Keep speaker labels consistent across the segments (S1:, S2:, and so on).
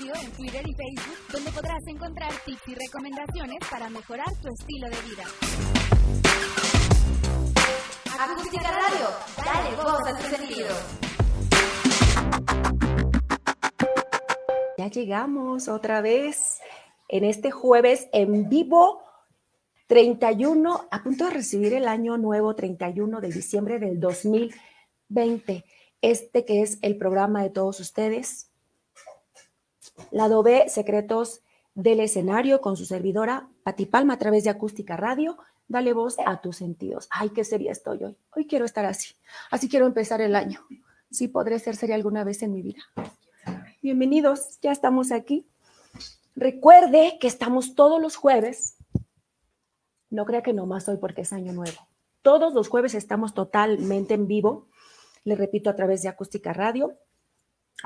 S1: En Twitter y Facebook, donde podrás encontrar tips y recomendaciones para mejorar tu estilo de vida.
S2: Acústica Radio, dale voz a tu sentido.
S3: Ya llegamos otra vez en este jueves en vivo 31, a punto de recibir el año nuevo 31 de diciembre del 2020. Este que es el programa de todos ustedes. Lado B, Secretos del Escenario, con su servidora Pati Palma a través de Acústica Radio. Dale voz a tus sentidos. Ay, qué seria estoy hoy. Hoy quiero estar así. Así quiero empezar el año. Sí, podré ser seria alguna vez en mi vida. Bienvenidos, ya estamos aquí. Recuerde que estamos todos los jueves no crea que nomás hoy porque es año nuevo. Todos los jueves estamos totalmente en vivo, le repito, a través de Acústica Radio,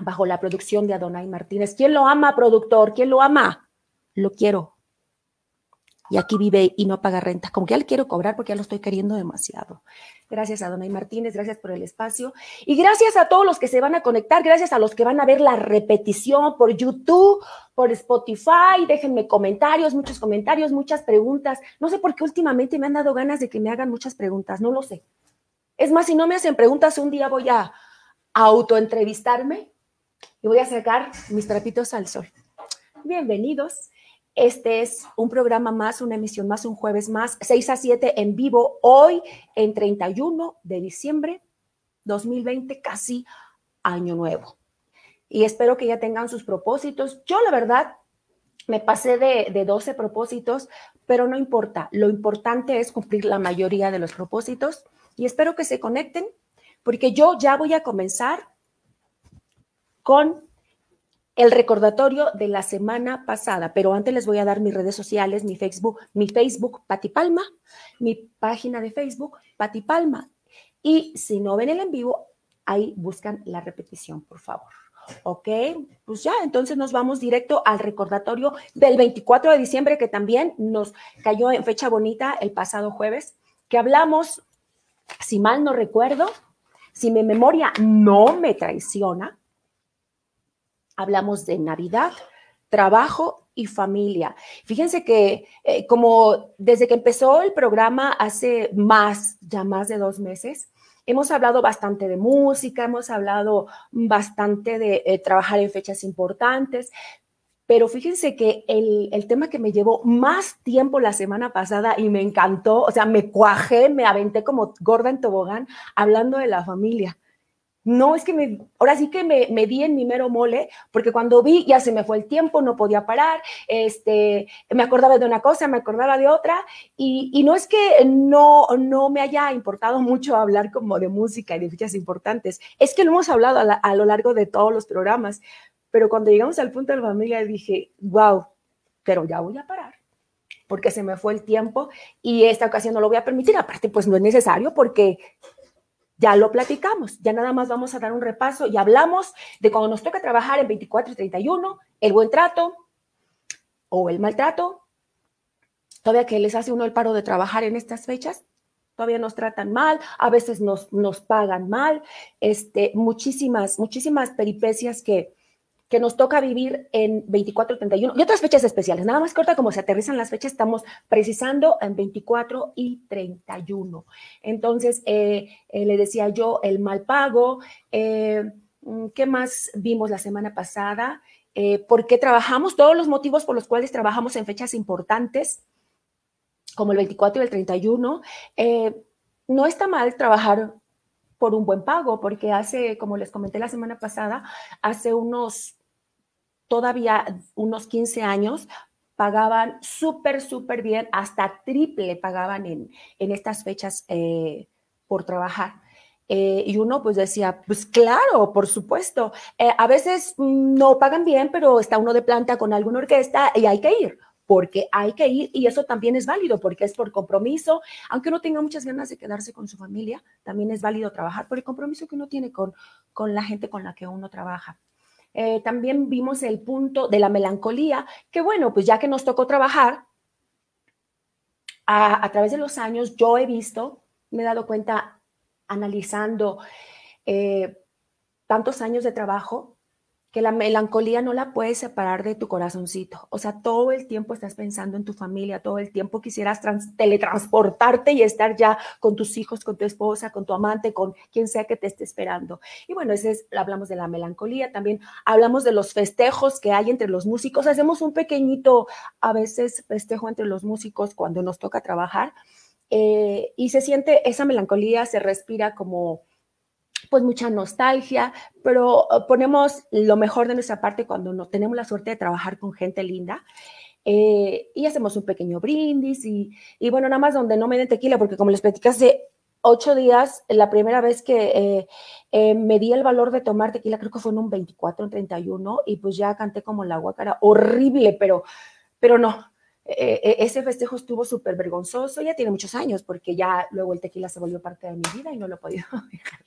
S3: bajo la producción de Adonai Martínez. ¿Quién lo ama, productor? ¿Quién lo ama? Lo quiero y aquí vive y no paga renta. Como que ya quiero cobrar porque ya lo estoy queriendo demasiado. Gracias a Donay Martínez, gracias por el espacio y gracias a todos los que se van a conectar, gracias a los que van a ver la repetición por YouTube, por Spotify. Déjenme comentarios, muchos comentarios, muchas preguntas. No sé por qué últimamente me han dado ganas de que me hagan muchas preguntas, no lo sé. Es más, si no me hacen preguntas, un día voy a autoentrevistarme y voy a sacar mis trapitos al sol. Bienvenidos. Este es un programa más, una emisión más, un jueves más, 6 a 7 en vivo, hoy en 31 de diciembre 2020, casi año nuevo. Y espero que ya tengan sus propósitos. Yo la verdad me pasé de, de 12 propósitos, pero no importa. Lo importante es cumplir la mayoría de los propósitos y espero que se conecten porque yo ya voy a comenzar con el recordatorio de la semana pasada, pero antes les voy a dar mis redes sociales, mi Facebook, mi Facebook Pati Palma, mi página de Facebook Pati Palma. Y si no ven el en vivo, ahí buscan la repetición, por favor. Ok, pues ya, entonces nos vamos directo al recordatorio del 24 de diciembre, que también nos cayó en fecha bonita el pasado jueves, que hablamos, si mal no recuerdo, si mi memoria no me traiciona, hablamos de Navidad, trabajo y familia. Fíjense que eh, como desde que empezó el programa hace más, ya más de dos meses, hemos hablado bastante de música, hemos hablado bastante de eh, trabajar en fechas importantes, pero fíjense que el, el, tema que me llevó más tiempo la semana pasada y me encantó, o sea, me cuajé, me aventé como gorda en tobogán hablando de la familia. No, es que me, ahora sí que me, me, di en mi mero mole, porque cuando vi ya se me fue el tiempo, no podía parar, este, me acordaba de una cosa, me acordaba de otra, y, y no es que no, no me haya importado mucho hablar como de música y de fechas importantes, es que lo hemos hablado a, a lo largo de todos los programas, pero cuando llegamos al punto de la familia dije, wow, pero ya voy a parar porque se me fue el tiempo y esta ocasión no lo voy a permitir. Aparte, pues no es necesario porque ya lo platicamos, ya nada más vamos a dar un repaso y hablamos de cuando nos toca trabajar en 24 y 31, el buen trato o el maltrato. Todavía que les hace uno el paro de trabajar en estas fechas, todavía nos tratan mal, a veces nos, nos pagan mal, este, muchísimas, muchísimas peripecias que, que nos toca vivir en 24, 31 y otras fechas especiales. Nada más corta, como se aterrizan las fechas, estamos precisando en 24 y 31. Entonces, eh, eh, le decía yo, el mal pago. Eh, ¿Qué más vimos la semana pasada? ¿Por qué trabajamos? Todos los motivos por los cuales trabajamos en fechas importantes, como el 24 y el 31. no está mal trabajar por un buen pago, porque hace, como les comenté la semana pasada, hace unos todavía unos 15 años pagaban súper, súper bien, hasta triple pagaban en, en estas fechas eh, por trabajar. Eh, y uno pues decía, pues claro, por supuesto. Eh, a veces no pagan bien, pero está uno de planta con alguna orquesta y hay que ir, porque hay que ir y eso también es válido, porque es por compromiso. Aunque uno tenga muchas ganas de quedarse con su familia, también es válido trabajar por el compromiso que uno tiene con, con la gente con la que uno trabaja. Eh, también vimos el punto de la melancolía, que bueno, pues ya que nos tocó trabajar, a, través de los años yo he visto, me he dado cuenta analizando eh, tantos años de trabajo, que la melancolía no la puedes separar de tu corazoncito. O sea, todo el tiempo estás pensando en tu familia, todo el tiempo quisieras teletransportarte y estar ya con tus hijos, con tu esposa, con tu amante, con quien sea que te esté esperando. Y bueno, ese es, hablamos de la melancolía, también hablamos de los festejos que hay entre los músicos. Hacemos un pequeñito, a veces, festejo entre los músicos cuando nos toca trabajar. Eh, y se siente esa melancolía, se respira como pues mucha nostalgia, pero uh, ponemos lo mejor de nuestra parte cuando no tenemos la suerte de trabajar con gente linda. Eh, y hacemos un pequeño brindis y, y, bueno, nada más donde no me den tequila, porque como les platicé hace ocho días, la primera vez que eh, eh, me di el valor de tomar tequila, creo que fue en un 24, un 31, y pues ya canté como la guacara, horrible, pero, pero no, ese festejo estuvo súper vergonzoso, ya tiene muchos años, porque ya luego el tequila se volvió parte de mi vida y no lo he podido dejar.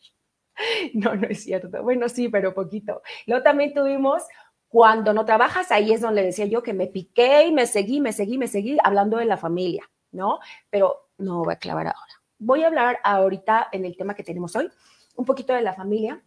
S3: No, no es cierto. Bueno, sí, pero poquito. Luego también tuvimos cuando no trabajas, ahí es donde decía yo que me piqué y me seguí, me seguí, me seguí hablando de la familia, ¿no? Pero no voy a clavar ahora. Voy a hablar ahorita en el tema que tenemos hoy, un poquito de la familia,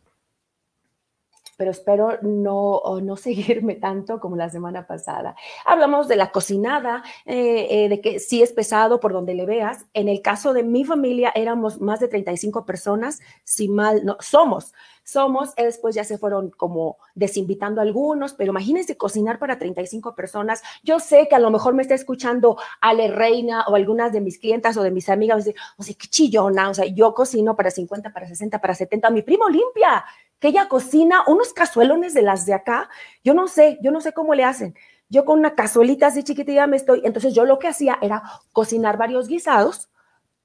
S3: pero espero no, no seguirme tanto como la semana pasada. Hablamos de la cocinada, eh, eh, de que sí es pesado por donde le veas. En el caso de mi familia éramos más de 35 personas, si mal no, somos, somos, después ya se fueron como desinvitando algunos, pero imagínense cocinar para 35 personas. Yo sé que a lo mejor me está escuchando Ale Reina o algunas de mis clientas o de mis amigas, o sea, qué chillona, o sea, yo cocino para 50, para 60, para 70, mi primo limpia que ella cocina unos cazuelones de las de acá. Yo no sé, yo no sé cómo le hacen. Yo con una cazuelita así chiquitita me estoy. Entonces yo lo que hacía era cocinar varios guisados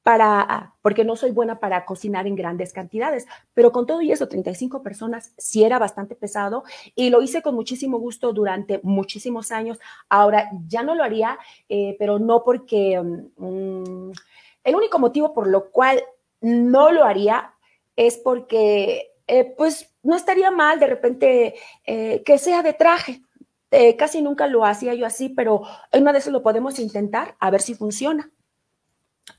S3: para, porque no soy buena para cocinar en grandes cantidades, pero con todo y eso, 35 personas sí era bastante pesado y lo hice con muchísimo gusto durante muchísimos años. Ahora ya no lo haría, eh, pero no porque mm, el único motivo por lo cual no lo haría es porque eh, pues no estaría mal de repente eh, que sea de traje. Eh, casi nunca lo hacía yo así, pero una vez lo podemos intentar a ver si funciona.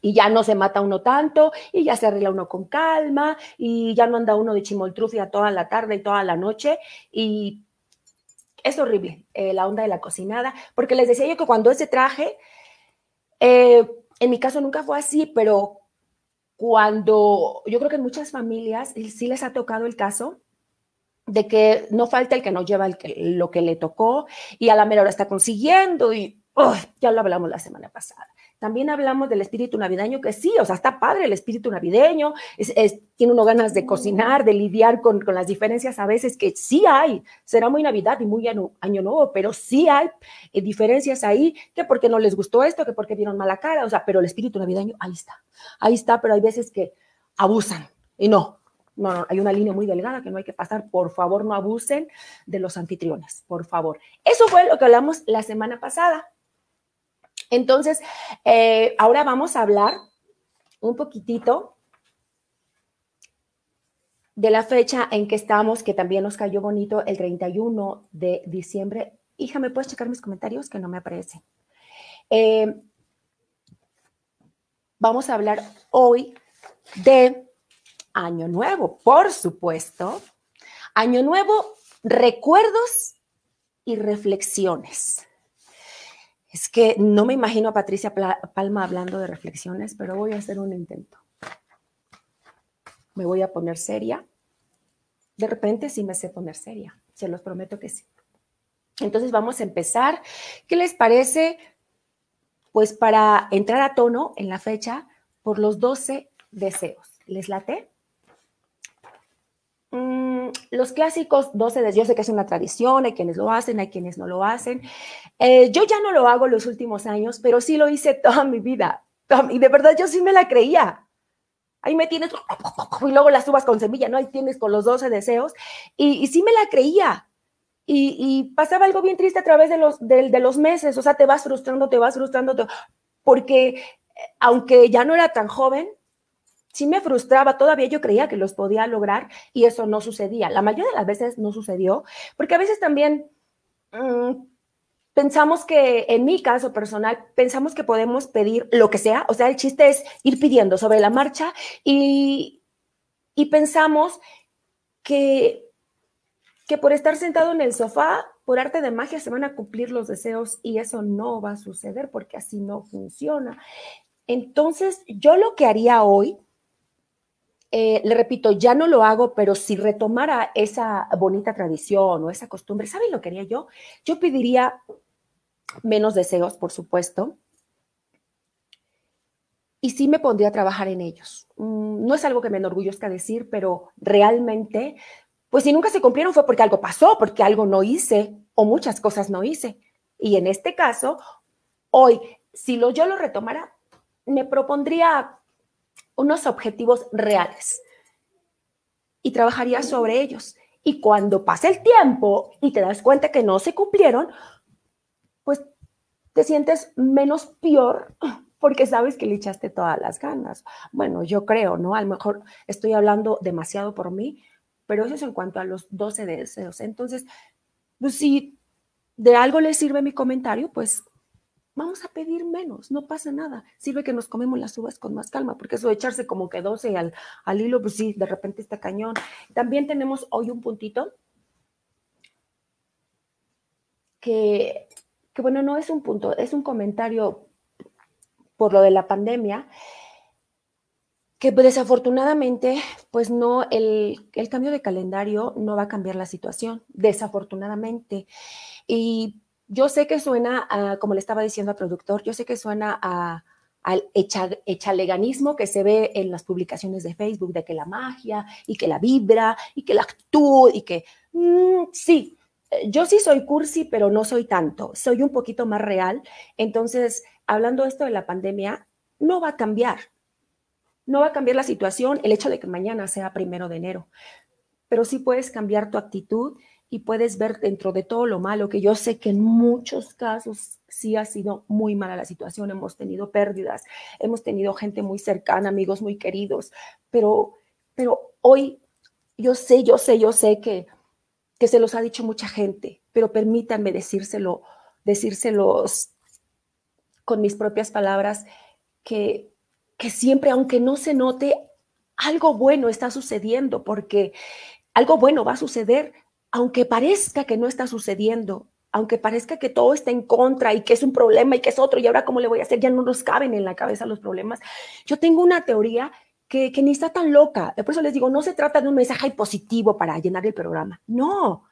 S3: Y ya no se mata uno tanto, y ya se arregla uno con calma, y ya no anda uno de chimoltrufia toda la tarde y toda la noche. Y es horrible la onda de la cocinada, porque les decía yo que cuando ese traje, en mi caso nunca fue así, pero cuando yo creo que en muchas familias sí les ha tocado el caso de que no falta el que no lleva lo que le tocó y a la mera está consiguiendo y ya lo hablamos la semana pasada. También hablamos del espíritu navideño, que sí, o sea, está padre el espíritu navideño, tiene uno ganas de cocinar, de lidiar con, las diferencias a veces que sí hay, será muy Navidad y muy año, nuevo, pero sí hay eh, diferencias ahí, que porque no les gustó esto, que porque vieron mala cara, o sea, pero el espíritu navideño, ahí está, ahí está, pero hay veces que abusan y no, no, no, hay una línea muy delgada que no hay que pasar. Por favor, no abusen de los anfitriones, por favor. Eso fue lo que hablamos la semana pasada. Entonces, eh, ahora vamos a hablar un poquitito de la fecha en que estamos, que también nos cayó bonito, el 31 de diciembre. Hija, ¿me puedes checar mis comentarios? Que no me aparecen. Eh, vamos a hablar hoy de Año Nuevo, por supuesto. Año Nuevo, recuerdos y reflexiones. Es que no me imagino a Patricia Palma hablando de reflexiones, pero voy a hacer un intento. Me voy a poner seria. De repente sí me sé poner seria, se los prometo que sí. Entonces vamos a empezar. ¿Qué les parece? Pues para entrar a tono en la fecha por los 12 deseos. ¿Les late? Mm, los clásicos 12 de yo sé que es una tradición, hay quienes lo hacen, hay quienes no lo hacen. Eh, yo ya no lo hago los últimos años, pero sí lo hice toda mi vida. Y de verdad yo sí me la creía. Ahí me tienes, y luego las uvas con semilla, ¿no? Ahí tienes con los 12 deseos. Y, sí me la creía. Y, pasaba algo bien triste a través de los, de, de los meses. O sea, te vas frustrando, te vas frustrando, porque eh, aunque ya no era tan joven, sí me frustraba, todavía yo creía que los podía lograr y eso no sucedía. La mayoría de las veces no sucedió, porque a veces también mm, pensamos que, en mi caso personal, pensamos que podemos pedir lo que sea, o sea, el chiste es ir pidiendo sobre la marcha y, y pensamos que que por estar sentado en el sofá, por arte de magia, se van a cumplir los deseos y eso no va a suceder porque así no funciona. Entonces, yo lo que haría hoy, eh, le repito, ya no lo hago, pero si retomara esa bonita tradición o esa costumbre, ¿saben lo que haría yo? Yo pediría menos deseos, por supuesto, y sí me pondría a trabajar en ellos. Mm, no es algo que me enorgullezca decir, pero realmente pues si nunca se cumplieron fue porque algo pasó, porque algo no hice o muchas cosas no hice. Y en este caso, hoy, si lo, yo lo retomara, me propondría unos objetivos reales y trabajaría sobre ellos. Y cuando pase el tiempo y te das cuenta que no se cumplieron, pues te sientes menos peor porque sabes que le echaste todas las ganas. Bueno, yo creo, ¿no? A lo mejor estoy hablando demasiado por mí, pero eso es en cuanto a los 12 deseos. Entonces, pues si de algo les sirve mi comentario, pues vamos a pedir menos, no pasa nada. Sirve que nos comemos las uvas con más calma, porque eso de echarse como que 12 al, al hilo, pues sí, de repente está cañón. También tenemos hoy un puntito que, que, bueno, no es un punto, es un comentario por lo de la pandemia que desafortunadamente, pues no, el, cambio de calendario no va a cambiar la situación, desafortunadamente. Y yo sé que suena, como le estaba diciendo al productor, yo sé que suena a, al echaleganismo que se ve en las publicaciones de Facebook, de que la magia y que la vibra y que la actitud y que, mm, sí, yo sí soy cursi, pero no soy tanto, soy un poquito más real. Entonces, hablando esto de la pandemia, no va a cambiar, no va a cambiar la situación el hecho de que mañana sea primero de enero, pero sí puedes cambiar tu actitud y puedes ver dentro de todo lo malo, que yo sé que en muchos casos sí ha sido muy mala la situación, hemos tenido pérdidas, hemos tenido gente muy cercana, amigos muy queridos, pero, pero hoy yo sé, yo sé, yo sé que, que se los ha dicho mucha gente, pero permítanme decírselo, decírselos con mis propias palabras, que que siempre, aunque no se note, algo bueno está sucediendo, porque algo bueno va a suceder, aunque parezca que no está sucediendo, aunque parezca que todo está en contra y que es un problema y que es otro, y ahora cómo le voy a hacer, ya no nos caben en la cabeza los problemas. Yo tengo una teoría que, ni está tan loca. Por eso les digo, no se trata de un mensaje positivo para llenar el programa. No.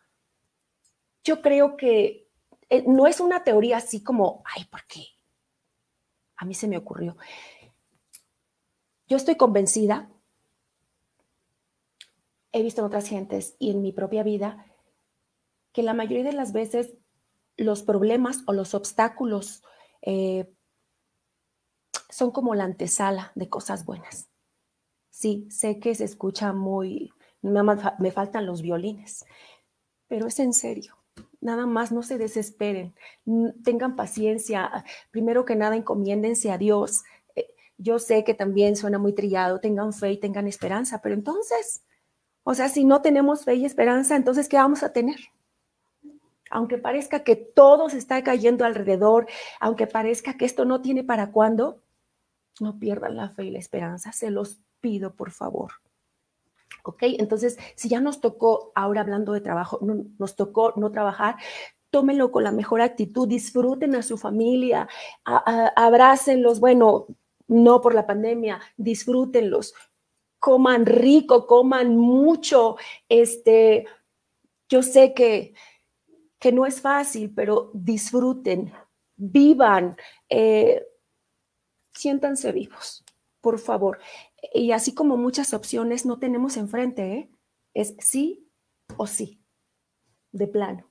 S3: Yo creo que eh, no es una teoría así como, ay, ¿por qué? A mí se me ocurrió. Yo estoy convencida, he visto en otras gentes y en mi propia vida, que la mayoría de las veces los problemas o los obstáculos eh, son como la antesala de cosas buenas. Sí, sé que se escucha muy, me faltan los violines, pero es en serio. Nada más no se desesperen, tengan paciencia. Primero que nada, encomiéndense a Dios. Yo sé que también suena muy trillado, tengan fe y tengan esperanza, pero entonces, o sea, si no tenemos fe y esperanza, entonces, ¿qué vamos a tener? Aunque parezca que todo se está cayendo alrededor, aunque parezca que esto no tiene para cuándo, no pierdan la fe y la esperanza, se los pido, por favor. ¿Ok? Entonces, si ya nos tocó, ahora hablando de trabajo, nos tocó no trabajar, tómenlo con la mejor actitud, disfruten a su familia, abrácenlos, bueno, no por la pandemia, disfrútenlos, coman rico, coman mucho. Este, yo sé que, que no es fácil, pero disfruten, vivan, eh, siéntanse vivos, por favor. Y así como muchas opciones no tenemos enfrente, ¿eh? es sí o sí, de plano.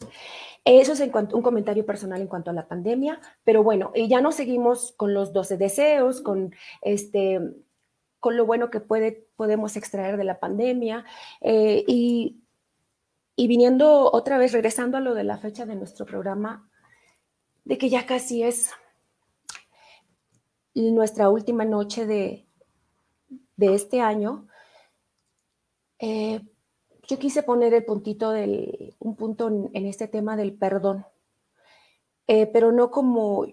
S3: Eso es un comentario personal en cuanto a la pandemia, pero bueno, y ya no seguimos con los 12 deseos, con este con lo bueno que puede, podemos extraer de la pandemia eh, y, y viniendo otra vez, regresando a lo de la fecha de nuestro programa, de que ya casi es nuestra última noche de, este año, eh, yo quise poner el puntito del, un punto en, este tema del perdón, eh, pero no como,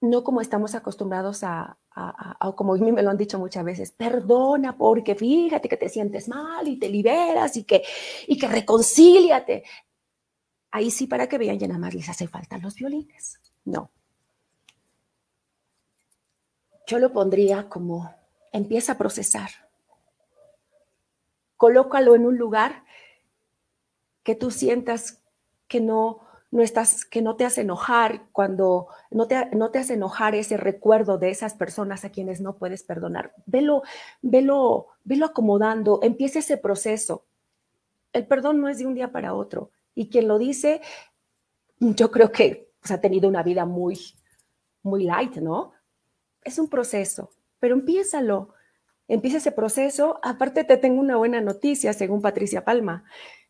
S3: no como estamos acostumbrados a, a, como a mí me lo han dicho muchas veces, perdona porque fíjate que te sientes mal y te liberas y que, y que reconcíliate. Ahí sí, para que vean, ya más les hace falta los violines. No. Yo lo pondría como, empieza a procesar. Colócalo en un lugar que tú sientas que no, no estás, que no te hace enojar cuando no te, no te hace enojar ese recuerdo de esas personas a quienes no puedes perdonar. Velo, velo, velo acomodando, empieza ese proceso. El perdón no es de un día para otro. Y quien lo dice, yo creo que pues, ha tenido una vida muy, muy light, ¿no? Es un proceso, pero empiézalo. Empieza ese proceso. Aparte, te tengo una buena noticia, según Patricia Palma.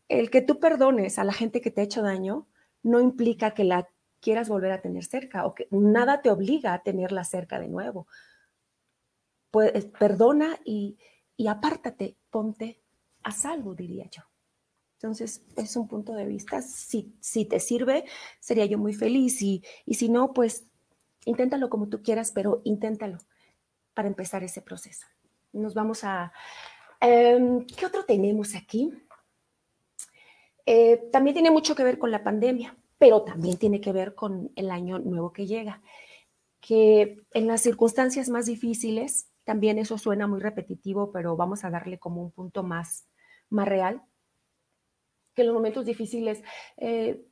S3: El que tú perdones a la gente que te ha hecho daño no implica que la quieras volver a tener cerca o que nada te obliga a tenerla cerca de nuevo. Pues, perdona y, apártate, ponte a salvo, diría yo. Entonces, es un punto de vista. Si, si te sirve, sería yo muy feliz. Y, y si no, pues inténtalo como tú quieras, pero inténtalo para empezar ese proceso. Nos vamos a... Em, ¿Qué otro tenemos aquí? Eh, también tiene mucho que ver con la pandemia, pero también tiene que ver con el año nuevo que llega, que en las circunstancias más difíciles, también eso suena muy repetitivo, pero vamos a darle como un punto más, más real, que en los momentos difíciles eh,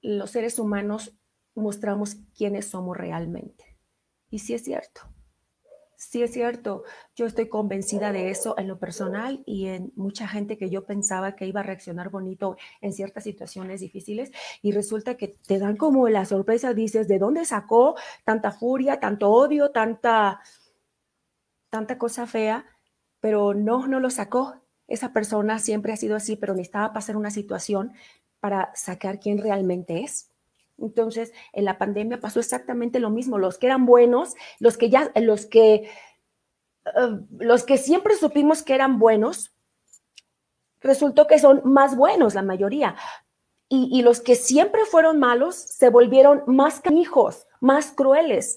S3: los seres humanos mostramos quiénes somos realmente. Y sí es cierto, Sí, es cierto. Yo estoy convencida de eso en lo personal y en mucha gente que yo pensaba que iba a reaccionar bonito en ciertas situaciones difíciles y resulta que te dan como la sorpresa, dices, ¿de dónde sacó tanta furia, tanto odio, tanta, tanta cosa fea? Pero no, no lo sacó. Esa persona siempre ha sido así, pero necesitaba pasar una situación para sacar quién realmente es. Entonces, en la pandemia pasó exactamente lo mismo. Los que eran buenos, los que ya, los que, eh, los que siempre supimos que eran buenos, resultó que son más buenos la mayoría. Y, los que siempre fueron malos se volvieron más canijos, más crueles.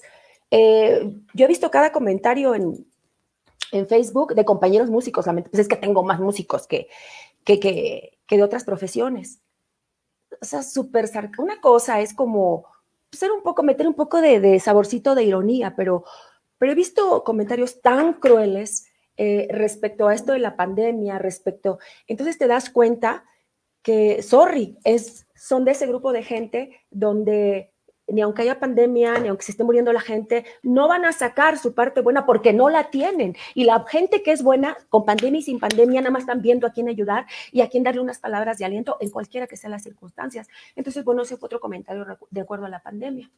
S3: Eh, yo he visto cada comentario en, Facebook de compañeros músicos, pues es que tengo más músicos que, que, que de otras profesiones o sea, súper Una cosa es como ser un poco, meter un poco de, saborcito de ironía, pero, he visto comentarios tan crueles eh, respecto a esto de la pandemia, respecto. Entonces te das cuenta que, sorry, es, son de ese grupo de gente donde ni aunque haya pandemia, ni aunque se esté muriendo la gente, no van a sacar su parte buena porque no la tienen. Y la gente que es buena, con pandemia y sin pandemia, nada más están viendo a quién ayudar y a quién darle unas palabras de aliento en cualquiera que sean las circunstancias. Entonces, bueno, ese fue otro comentario de acuerdo a la pandemia.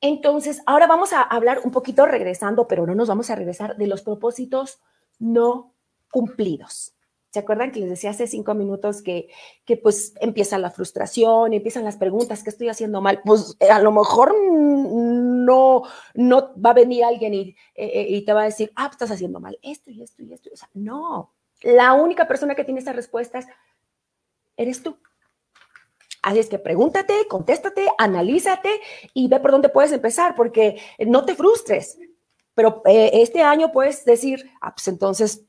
S3: Entonces, ahora vamos a hablar un poquito regresando, pero no nos vamos a regresar de los propósitos no cumplidos. ¿Se acuerdan que les decía hace cinco minutos que, que pues empieza la frustración, empiezan las preguntas, ¿qué estoy haciendo mal? Pues eh, a lo mejor no, no va a venir alguien y, eh, eh, y te va a decir, ah, estás haciendo mal esto y esto y esto. O sea, no, la única persona que tiene esas respuestas eres tú. Así es que pregúntate, contéstate, analízate y ve por dónde puedes empezar, porque no te frustres. Pero este año puedes decir, ah, pues entonces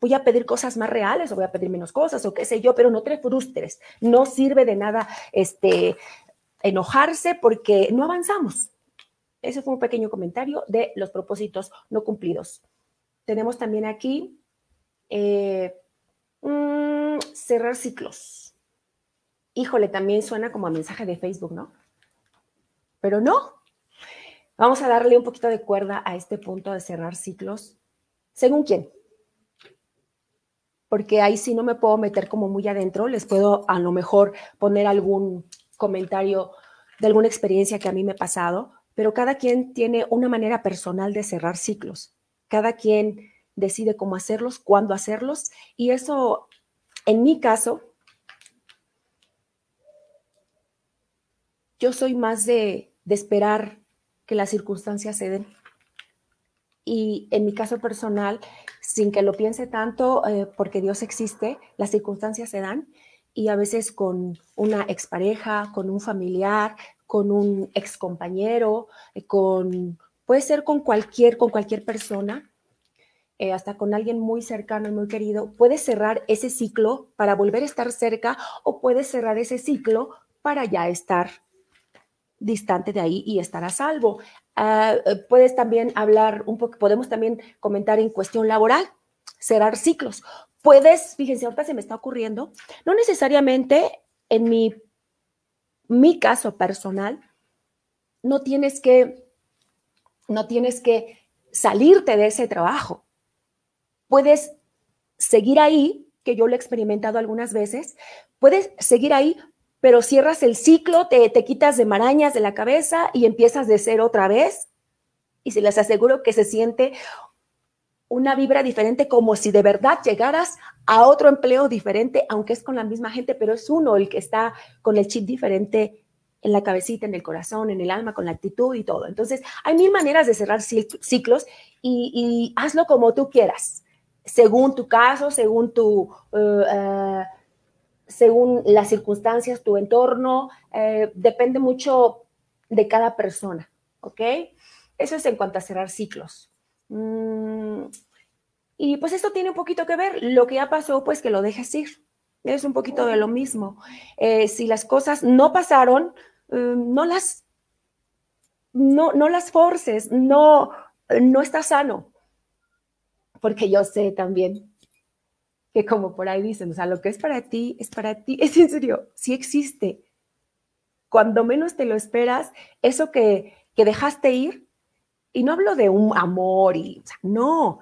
S3: voy a pedir cosas más reales o voy a pedir menos cosas o qué sé yo, pero no te frustres. No sirve de nada este, enojarse porque no avanzamos. Ese fue un pequeño comentario de los propósitos no cumplidos. Tenemos también aquí eh, mm, cerrar ciclos. Híjole, también suena como a mensaje de Facebook, ¿no? Pero no. Vamos a darle un poquito de cuerda a este punto de cerrar ciclos. ¿Según quién? Porque ahí sí no me puedo meter como muy adentro, les puedo a lo mejor poner algún comentario de alguna experiencia que a mí me ha pasado, pero cada quien tiene una manera personal de cerrar ciclos, cada quien decide cómo hacerlos, cuándo hacerlos, y eso, en mi caso, yo soy más de, de esperar que las circunstancias se den y en mi caso personal, sin que lo piense tanto, eh, porque Dios existe, las circunstancias se dan y a veces con una expareja, con un familiar, con un excompañero, eh, con puede ser con cualquier, con cualquier persona, eh, hasta con alguien muy cercano y muy querido, puedes cerrar ese ciclo para volver a estar cerca o puedes cerrar ese ciclo para ya estar distante de ahí y estar a salvo. Ah, eh, puedes también hablar un poco, podemos también comentar en cuestión laboral, cerrar ciclos. Puedes, fíjense, ahorita se me está ocurriendo, no necesariamente en mi, mi caso personal, no tienes que, no tienes que salirte de ese trabajo puedes seguir ahí, que yo lo he experimentado algunas veces, puedes seguir ahí, pero cierras el ciclo, te, te quitas de marañas de la cabeza y empiezas de cero otra vez. Y se les aseguro que se siente una vibra diferente, como si de verdad llegaras a otro empleo diferente, aunque es con la misma gente, pero es uno el que está con el chip diferente en la cabecita, en el corazón, en el alma, con la actitud y todo. Entonces, hay mil maneras de cerrar ciclos y, hazlo como tú quieras según tu caso, según tu, eh, eh, según las circunstancias, tu entorno, eh, depende mucho de cada persona, ¿ok? Eso es en cuanto a cerrar ciclos. Mm, y pues esto tiene un poquito que ver, lo que ya pasó, pues que lo dejes ir. Es un poquito de lo mismo. si las cosas no pasaron, no las, no, no las forces, no, no está sano porque yo sé también que como por ahí dicen, o sea, lo que es para ti, es para ti, es en serio, sí existe. Cuando menos te lo esperas, eso que, que dejaste ir, y no hablo de un amor, y, no,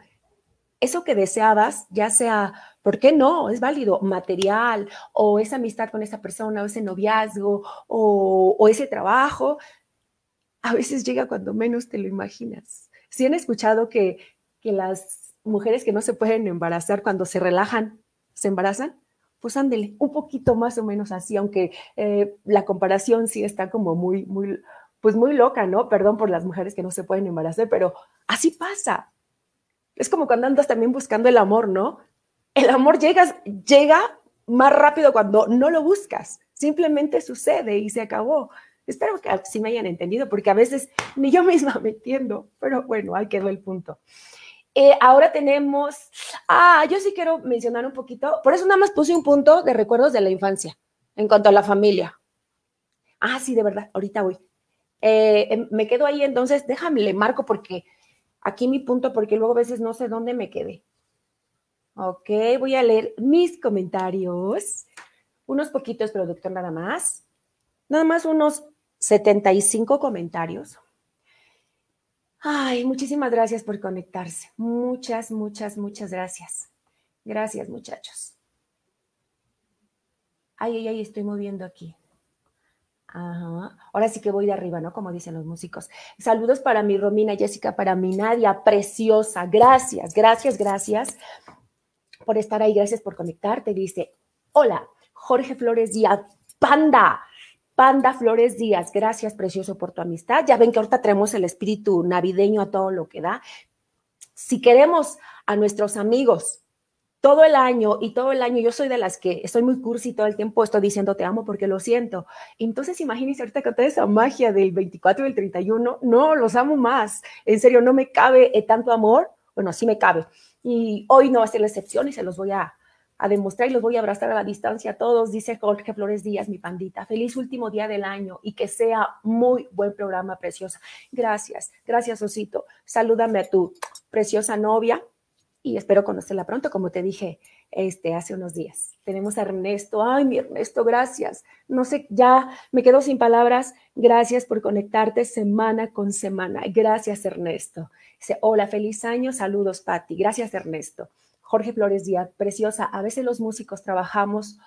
S3: eso que deseabas, ya sea, ¿por qué no? Es válido, material, o esa amistad con esa persona, o ese noviazgo, o, o ese trabajo, a veces llega cuando menos te lo imaginas. Si han escuchado que, que las mujeres que no se pueden embarazar cuando se relajan, se embarazan, pues ándele, un poquito más o menos así, aunque eh, la comparación sí está como muy, muy, pues muy loca, ¿no? Perdón por las mujeres que no se pueden embarazar, pero así pasa. Es como cuando andas también buscando el amor, ¿no? El amor llega, llega más rápido cuando no lo buscas, simplemente sucede y se acabó. Espero que sí me hayan entendido, porque a veces ni yo misma me entiendo, pero bueno, ahí quedó el punto. Eh, ahora tenemos, ah, yo sí quiero mencionar un poquito, por eso nada más puse un punto de recuerdos de la infancia en cuanto a la familia. Ah, sí, de verdad, ahorita voy. Eh, em, me quedo ahí, entonces déjame, le marco porque aquí mi punto, porque luego a veces no sé dónde me quedé. Ok, voy a leer mis comentarios. Unos poquitos, productor, nada más. Nada más unos 75 comentarios. Ay, muchísimas gracias por conectarse. Muchas, muchas, muchas gracias. Gracias, muchachos. Ay, ay, ay, estoy moviendo aquí. Ajá. Ahora sí que voy de arriba, ¿no? Como dicen los músicos. Saludos para mi Romina, Jessica, para mi Nadia, preciosa. Gracias, gracias, gracias por estar ahí. Gracias por conectarte. Dice, hola, Jorge Flores Díaz, panda. Panda Flores Díaz, gracias precioso por tu amistad. Ya ven que ahorita tenemos el espíritu navideño a todo lo que da. Si queremos a nuestros amigos todo el año y todo el año, yo soy de las que estoy muy cursi todo el tiempo, estoy diciendo te amo porque lo siento. Entonces imagínense ahorita con toda esa magia del 24 y el 31, no, los amo más. En serio, no me cabe eh, tanto amor. Bueno, sí me cabe. Y hoy no va a ser la excepción y se los voy a, a demostrar y los voy a abrazar a la distancia a todos, dice Jorge Flores Díaz, mi pandita. Feliz último día del año y que sea muy buen programa, preciosa. Gracias, gracias, Osito. Salúdame a tu preciosa novia y espero conocerla pronto, como te dije este, hace unos días. Tenemos a Ernesto. Ay, mi Ernesto, gracias. No sé, ya me quedo sin palabras. Gracias por conectarte semana con semana. Gracias, Ernesto. Hola, feliz año. Saludos, Patti. Gracias, Ernesto. Jorge Flores Díaz, preciosa, a veces los músicos trabajamos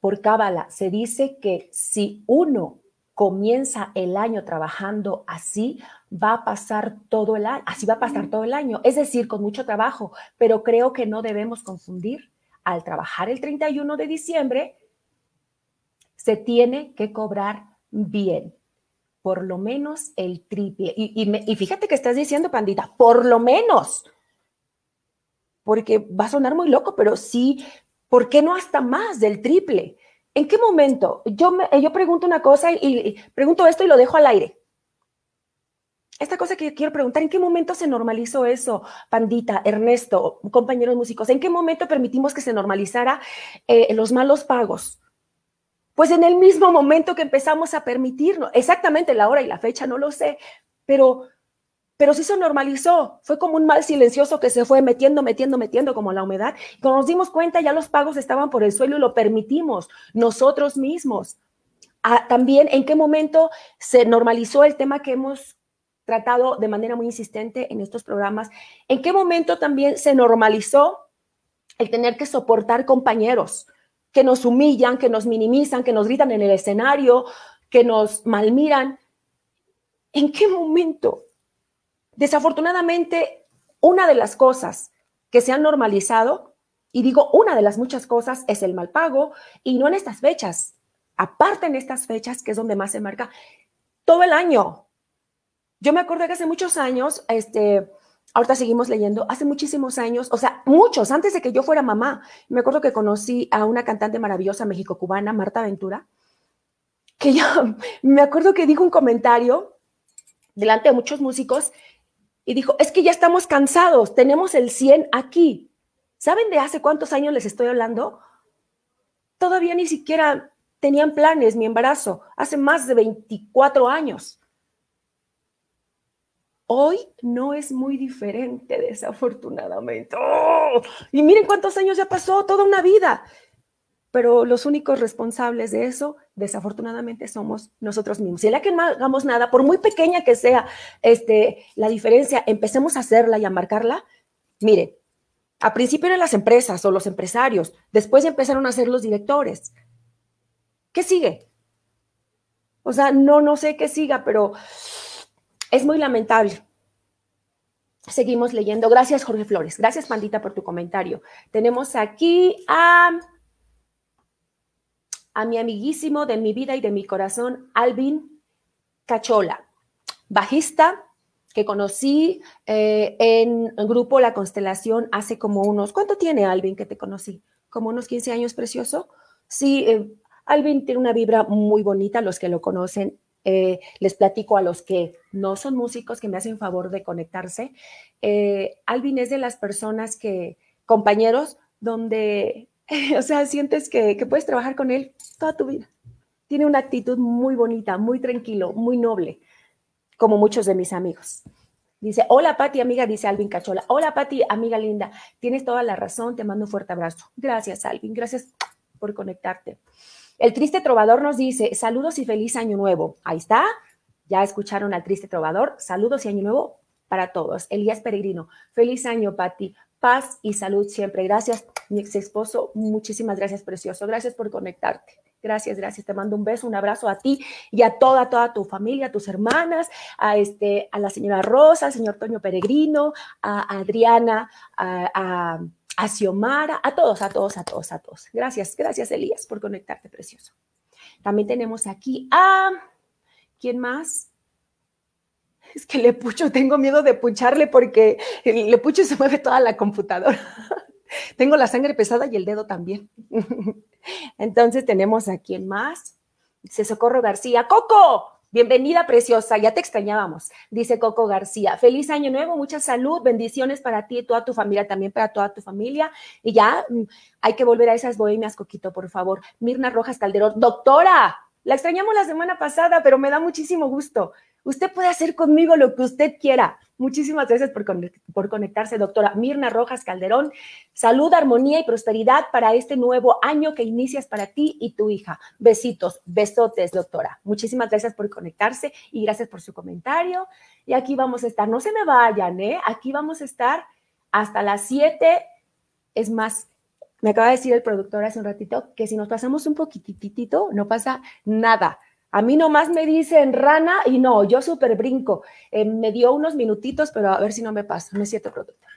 S3: por cábala. Se dice que si uno comienza el año trabajando así, va a pasar todo el año, así va a pasar todo el año, es decir, con mucho trabajo, pero creo que no debemos confundir. Al trabajar el 31 de diciembre, se tiene que cobrar bien, por lo menos el triple. Y, y fíjate que estás diciendo, pandita, por lo menos porque va a sonar muy loco, pero sí, ¿por qué no hasta más del triple? ¿En qué momento? Yo, me, yo pregunto una cosa y, pregunto esto y lo dejo al aire. esta cosa que quiero preguntar, ¿en qué momento se normalizó eso, Pandita, Ernesto, compañeros músicos? ¿En qué momento permitimos que se normalizara eh, los malos pagos? Pues en el mismo momento que empezamos a permitirnos, exactamente la hora y la fecha, no lo sé, pero, pero sí se normalizó. Fue como un mal silencioso que se fue metiendo, metiendo, metiendo como la humedad. Cuando nos dimos cuenta, ya los pagos estaban por el suelo y lo permitimos nosotros mismos. Ah, también en qué momento se normalizó el tema que hemos tratado de manera muy insistente en estos programas, en qué momento también se normalizó el tener que soportar compañeros que nos humillan, que nos minimizan, que nos gritan en el escenario, que nos malmiran. ¿En qué momento? Desafortunadamente, una de las cosas que se han normalizado, y digo una de las muchas cosas, es el mal pago, y no en estas fechas, aparte en estas fechas, que es donde más se marca, todo el año, yo me acuerdo que hace muchos años, este, ahorita seguimos leyendo, hace muchísimos años, o sea, muchos, antes de que yo fuera mamá, me acuerdo que conocí a una cantante maravillosa mexico-cubana, Marta Ventura, que ya, me acuerdo que dijo un comentario delante de muchos músicos y dijo, es que ya estamos cansados, tenemos el 100 aquí. ¿Saben de hace cuántos años les estoy hablando? Todavía ni siquiera tenían planes mi embarazo, hace más de 24 años. Hoy no es muy diferente, desafortunadamente. ¡Oh! Y miren cuántos años ya pasó, toda una vida. Pero los únicos responsables de eso, desafortunadamente, somos nosotros mismos. En la que no hagamos nada, por muy pequeña que sea este, la diferencia, empecemos a hacerla y a marcarla. Mire, a principio eran las empresas o los empresarios, después empezaron a ser los directores. ¿Qué sigue? O sea, no, no sé qué siga, pero es muy lamentable. Seguimos leyendo. Gracias, Jorge Flores. Gracias, Pandita, por tu comentario. Tenemos aquí a, a mi amiguísimo de mi vida y de mi corazón, Alvin Cachola, bajista que conocí eh, en el grupo La Constelación hace como unos, ¿cuánto tiene Alvin que te conocí? Como unos 15 años, precioso. Sí, eh, Alvin tiene una vibra muy bonita, los que lo conocen eh, les platico a los que no son músicos que me hacen favor de conectarse. Eh, Alvin es de las personas que, compañeros, donde, o sea, sientes que, que, puedes trabajar con él toda tu vida. Tiene una actitud muy bonita, muy tranquilo, muy noble, como muchos de mis amigos. Dice, hola Pati, amiga, dice Alvin Cachola. Hola Pati, amiga linda, tienes toda la razón, te mando un fuerte abrazo. Gracias Alvin, gracias por conectarte. El triste trovador nos dice, saludos y feliz año nuevo. Ahí está, ya escucharon al triste trovador. Saludos y año nuevo para todos. Elías Peregrino, feliz año, Pati. Paz y salud siempre. Gracias, mi ex esposo. Muchísimas gracias, precioso. Gracias por conectarte. Gracias, gracias. Te mando un beso, un abrazo a ti y a toda, toda tu familia, a tus hermanas, a, este, a la señora Rosa, al señor Toño Peregrino, a Adriana, a a Xiomara, a todos, a todos, a todos, a todos. Gracias, gracias Elías por conectarte, precioso. También tenemos aquí a, ¿quién más? Es que le pucho, tengo miedo de pucharle porque le pucho y se mueve toda la computadora. tengo la sangre pesada y el dedo también. Entonces tenemos a quién más. Dice Socorro García. Coco, Bienvenida, preciosa, ya te extrañábamos, dice Coco García. Feliz año nuevo, mucha salud, bendiciones para ti y toda tu familia, también para toda tu familia. Y ya mm, hay que volver a esas bohemias, Coquito, por favor. Mirna Rojas Calderón, doctora, la extrañamos la semana pasada, pero me da muchísimo gusto. Usted puede hacer conmigo lo que usted quiera. Muchísimas gracias por, por, conectarse, doctora Mirna Rojas Calderón. Salud, armonía y prosperidad para este nuevo año que inicias para ti y tu hija. Besitos, besotes, doctora. Muchísimas gracias por conectarse y gracias por su comentario. Y aquí vamos a estar. No se me vayan, ¿eh? Aquí vamos a estar hasta las 7. Es más, me acaba de decir el productor hace un ratito que si nos pasamos un poquititito, no pasa nada a mí nomás me dicen rana y no, yo súper brinco. Eh, me dio unos minutitos, pero a ver si no me pasa. No es cierto, productor.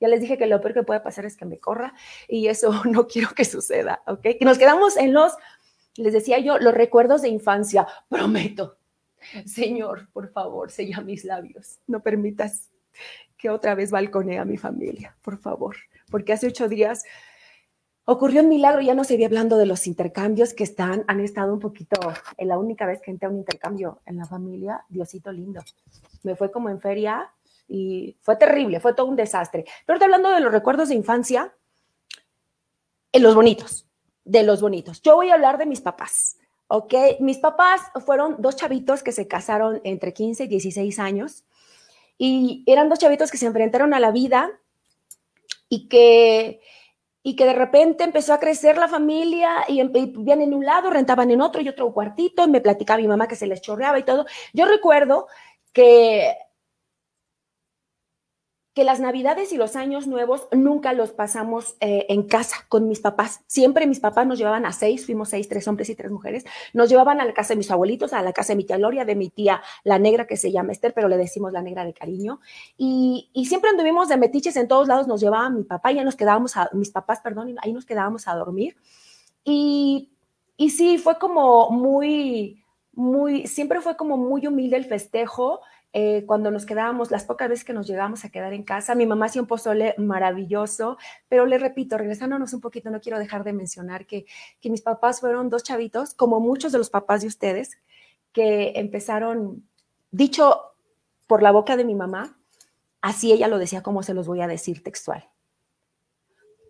S3: Ya les dije que lo peor que puede pasar es que me corra y eso no quiero que suceda, ¿ok? Y nos quedamos en los, les decía yo, los recuerdos de infancia. Prometo, Señor, por favor, sella mis labios. No permitas que otra vez balconee a mi familia, por favor. Porque hace ocho días ocurrió un milagro, ya no seguía hablando de los intercambios que están, han estado un poquito, en la única vez que entré a un intercambio en la familia, Diosito lindo. Me fue como en feria y fue terrible, fue todo un desastre. Pero estoy hablando de los recuerdos de infancia, en los bonitos, de los bonitos. Yo voy a hablar de mis papás, ¿ok? Mis papás fueron dos chavitos que se casaron entre 15 y 16 años y eran dos chavitos que se enfrentaron a la vida y que y que de repente empezó a crecer la familia y, vivían en un lado, rentaban en otro y otro cuartito, y me platicaba mi mamá que se les chorreaba y todo. Yo recuerdo que que las navidades y los años nuevos nunca los pasamos eh, en casa con mis papás. Siempre mis papás nos llevaban a seis, fuimos seis, tres hombres y tres mujeres, nos llevaban a la casa de mis abuelitos, a la casa de mi tía Gloria, de mi tía la negra que se llama Esther, pero le decimos la negra de cariño. Y, y siempre anduvimos de metiches en todos lados, nos llevaba mi papá ya nos quedábamos, a, mis papás, perdón, ahí nos quedábamos a dormir. Y, y sí, fue como muy, muy, siempre fue como muy humilde el festejo eh, cuando nos quedábamos, las pocas veces que nos llegábamos a quedar en casa, mi mamá hacía un pozole maravilloso, pero le repito, regresándonos un poquito, no quiero dejar de mencionar que, que mis papás fueron dos chavitos, como muchos de los papás de ustedes, que empezaron, dicho por la boca de mi mamá, así ella lo decía como se los voy a decir textual.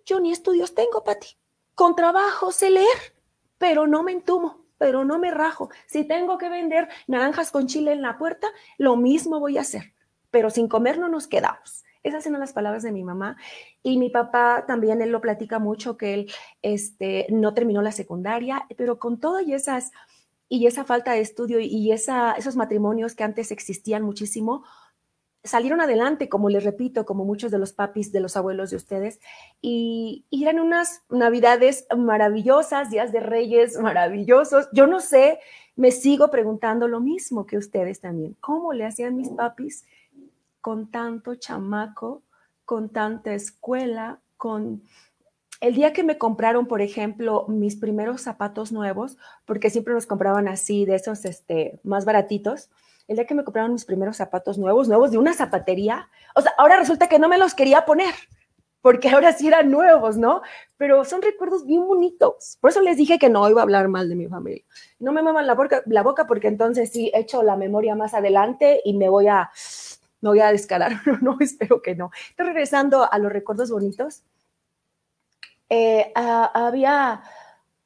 S3: Yo ni estudios tengo, Pati. Con trabajo sé leer, pero no me entumo pero no me rajo. Si tengo que vender naranjas con chile en la puerta, lo mismo voy a hacer, pero sin comer no nos quedamos. Esas eran las palabras de mi mamá. Y mi papá también, él lo platica mucho, que él este, no terminó la secundaria, pero con todas esas y esa falta de estudio y esa, esos matrimonios que antes existían muchísimo, salieron adelante, como les repito, como muchos de los papis de los abuelos de ustedes, y, eran unas navidades maravillosas, días de reyes maravillosos. Yo no sé, me sigo preguntando lo mismo que ustedes también. ¿Cómo le hacían mis papis con tanto chamaco, con tanta escuela, con... El día que me compraron, por ejemplo, mis primeros zapatos nuevos, porque siempre nos compraban así, de esos este, más baratitos, el día que me compraron mis primeros zapatos nuevos, nuevos de una zapatería, o sea, ahora resulta que no me los quería poner, porque ahora sí eran nuevos, ¿no? Pero son recuerdos bien bonitos. Por eso les dije que no iba a hablar mal de mi familia. No me maman la boca, la boca porque entonces sí echo la memoria más adelante y me voy a, me voy a descarar. no, espero que no. Estoy regresando a los recuerdos bonitos. Eh, ah, había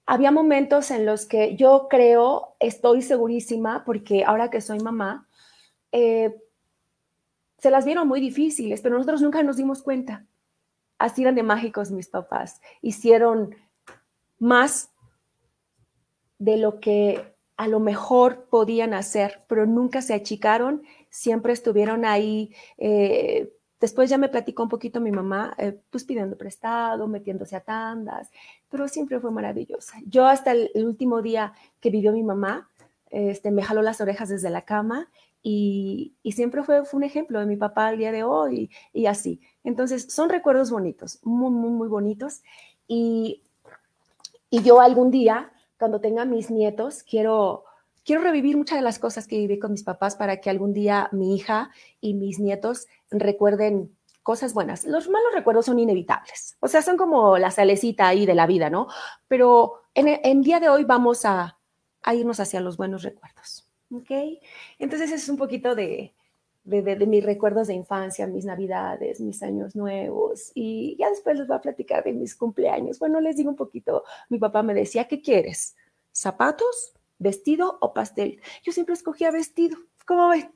S3: había momentos en los que yo creo, estoy segurísima, porque ahora que soy mamá, eh, se las vieron muy difíciles, pero nosotros nunca nos dimos cuenta. Así eran de mágicos mis papás. Hicieron más de lo que a lo mejor podían hacer, pero nunca se achicaron, siempre estuvieron ahí eh, Después ya me platicó un poquito mi mamá, eh, pues pidiendo prestado, metiéndose a tandas, pero siempre fue maravillosa. Yo hasta el, último día que vivió mi mamá, este, me jaló las orejas desde la cama y, siempre fue, fue, un ejemplo de mi papá al día de hoy y, así. Entonces, son recuerdos bonitos, muy, muy, muy bonitos. Y, y yo algún día, cuando tenga mis nietos, quiero quiero revivir muchas de las cosas que viví con mis papás para que algún día mi hija y mis nietos recuerden cosas buenas. Los malos recuerdos son inevitables, o sea, son como la salecita ahí de la vida, ¿no? Pero en día de hoy vamos a, irnos hacia los buenos recuerdos, ¿ok? Entonces es un poquito de, de, mis recuerdos de infancia, mis navidades, mis años nuevos y ya después les voy a platicar de mis cumpleaños. Bueno, les digo un poquito, mi papá me decía, ¿qué quieres? ¿Zapatos? Vestido o pastel. Yo siempre escogía vestido. ¿Cómo ven?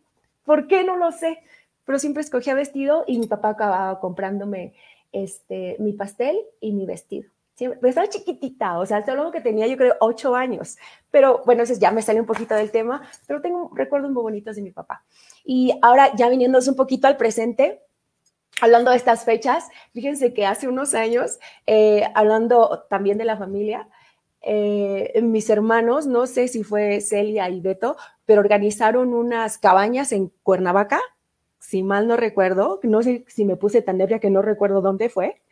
S3: ¿Por qué? No lo sé. Pero siempre escogía vestido y mi papá acababa comprándome este, mi pastel y mi vestido. Siempre, estaba chiquitita, o sea, solo que tenía yo creo ocho años. Pero bueno, entonces ya me sale un poquito del tema, pero tengo recuerdos muy bonitos de mi papá. Y ahora ya viniéndose un poquito al presente, hablando de estas fechas, fíjense que hace unos años, eh, hablando también de la familia, eh, mis hermanos, no sé si fue Celia y Beto, pero organizaron unas cabañas en Cuernavaca, si mal no recuerdo, no sé si me puse tan ebria que no recuerdo dónde fue,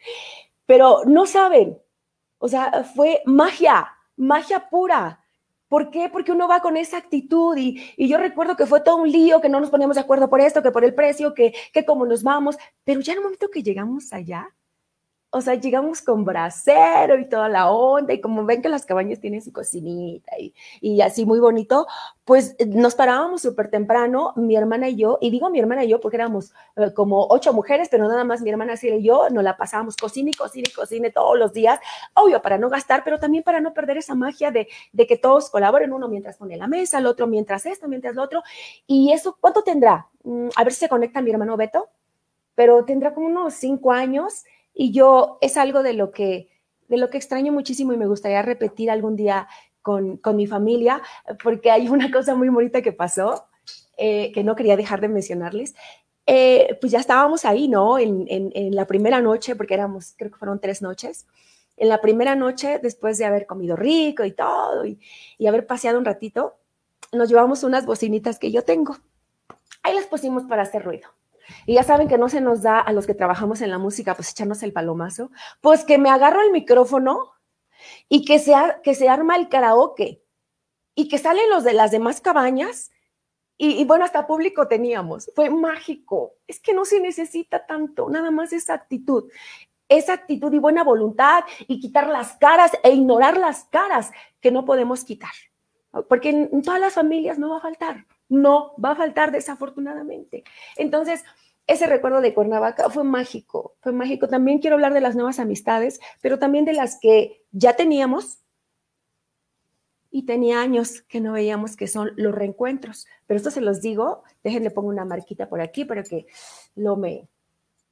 S3: pero no saben, o sea, fue magia, magia pura. ¿Por qué? Porque uno va con esa actitud y, y, yo recuerdo que fue todo un lío, que no nos poníamos de acuerdo por esto, que por el precio, que, que como nos vamos, pero ya en el momento que llegamos allá, o sea, llegamos con brasero y toda la onda, y como ven que las cabañas tienen su cocinita y, y así muy bonito, pues eh, nos parábamos súper temprano, mi hermana y yo, y digo mi hermana y yo porque éramos eh, como ocho mujeres, pero nada más mi hermana y yo, nos la pasábamos cocina y cocina y cocina todos los días, obvio, para no gastar, pero también para no perder esa magia de, de que todos colaboren, uno mientras pone la mesa, el otro mientras esto, mientras lo otro, y eso, ¿cuánto tendrá? Mm, a ver si se conecta mi hermano Beto, pero tendrá como unos cinco años, y yo es algo de lo que, de lo que extraño muchísimo y me gustaría repetir algún día con, con mi familia, porque hay una cosa muy bonita que pasó, eh, que no quería dejar de mencionarles. Eh, pues ya estábamos ahí, ¿no? En, en, en, la primera noche, porque éramos, creo que fueron tres noches. En la primera noche, después de haber comido rico y todo, y, y haber paseado un ratito, nos llevamos unas bocinitas que yo tengo. Ahí las pusimos para hacer ruido. Y ya saben que no se nos da a los que trabajamos en la música, pues echarnos el palomazo, pues que me agarro el micrófono y que se, que se arma el karaoke y que salen los de las demás cabañas y, y, bueno, hasta público teníamos. Fue mágico. Es que no se necesita tanto, nada más esa actitud. Esa actitud y buena voluntad y quitar las caras e ignorar las caras que no podemos quitar. Porque en todas las familias no va a faltar no va a faltar desafortunadamente. Entonces, ese recuerdo de Cuernavaca fue mágico, fue mágico. También quiero hablar de las nuevas amistades, pero también de las que ya teníamos y tenía años que no veíamos que son los reencuentros. Pero esto se los digo, déjenle pongo una marquita por aquí para que lo me,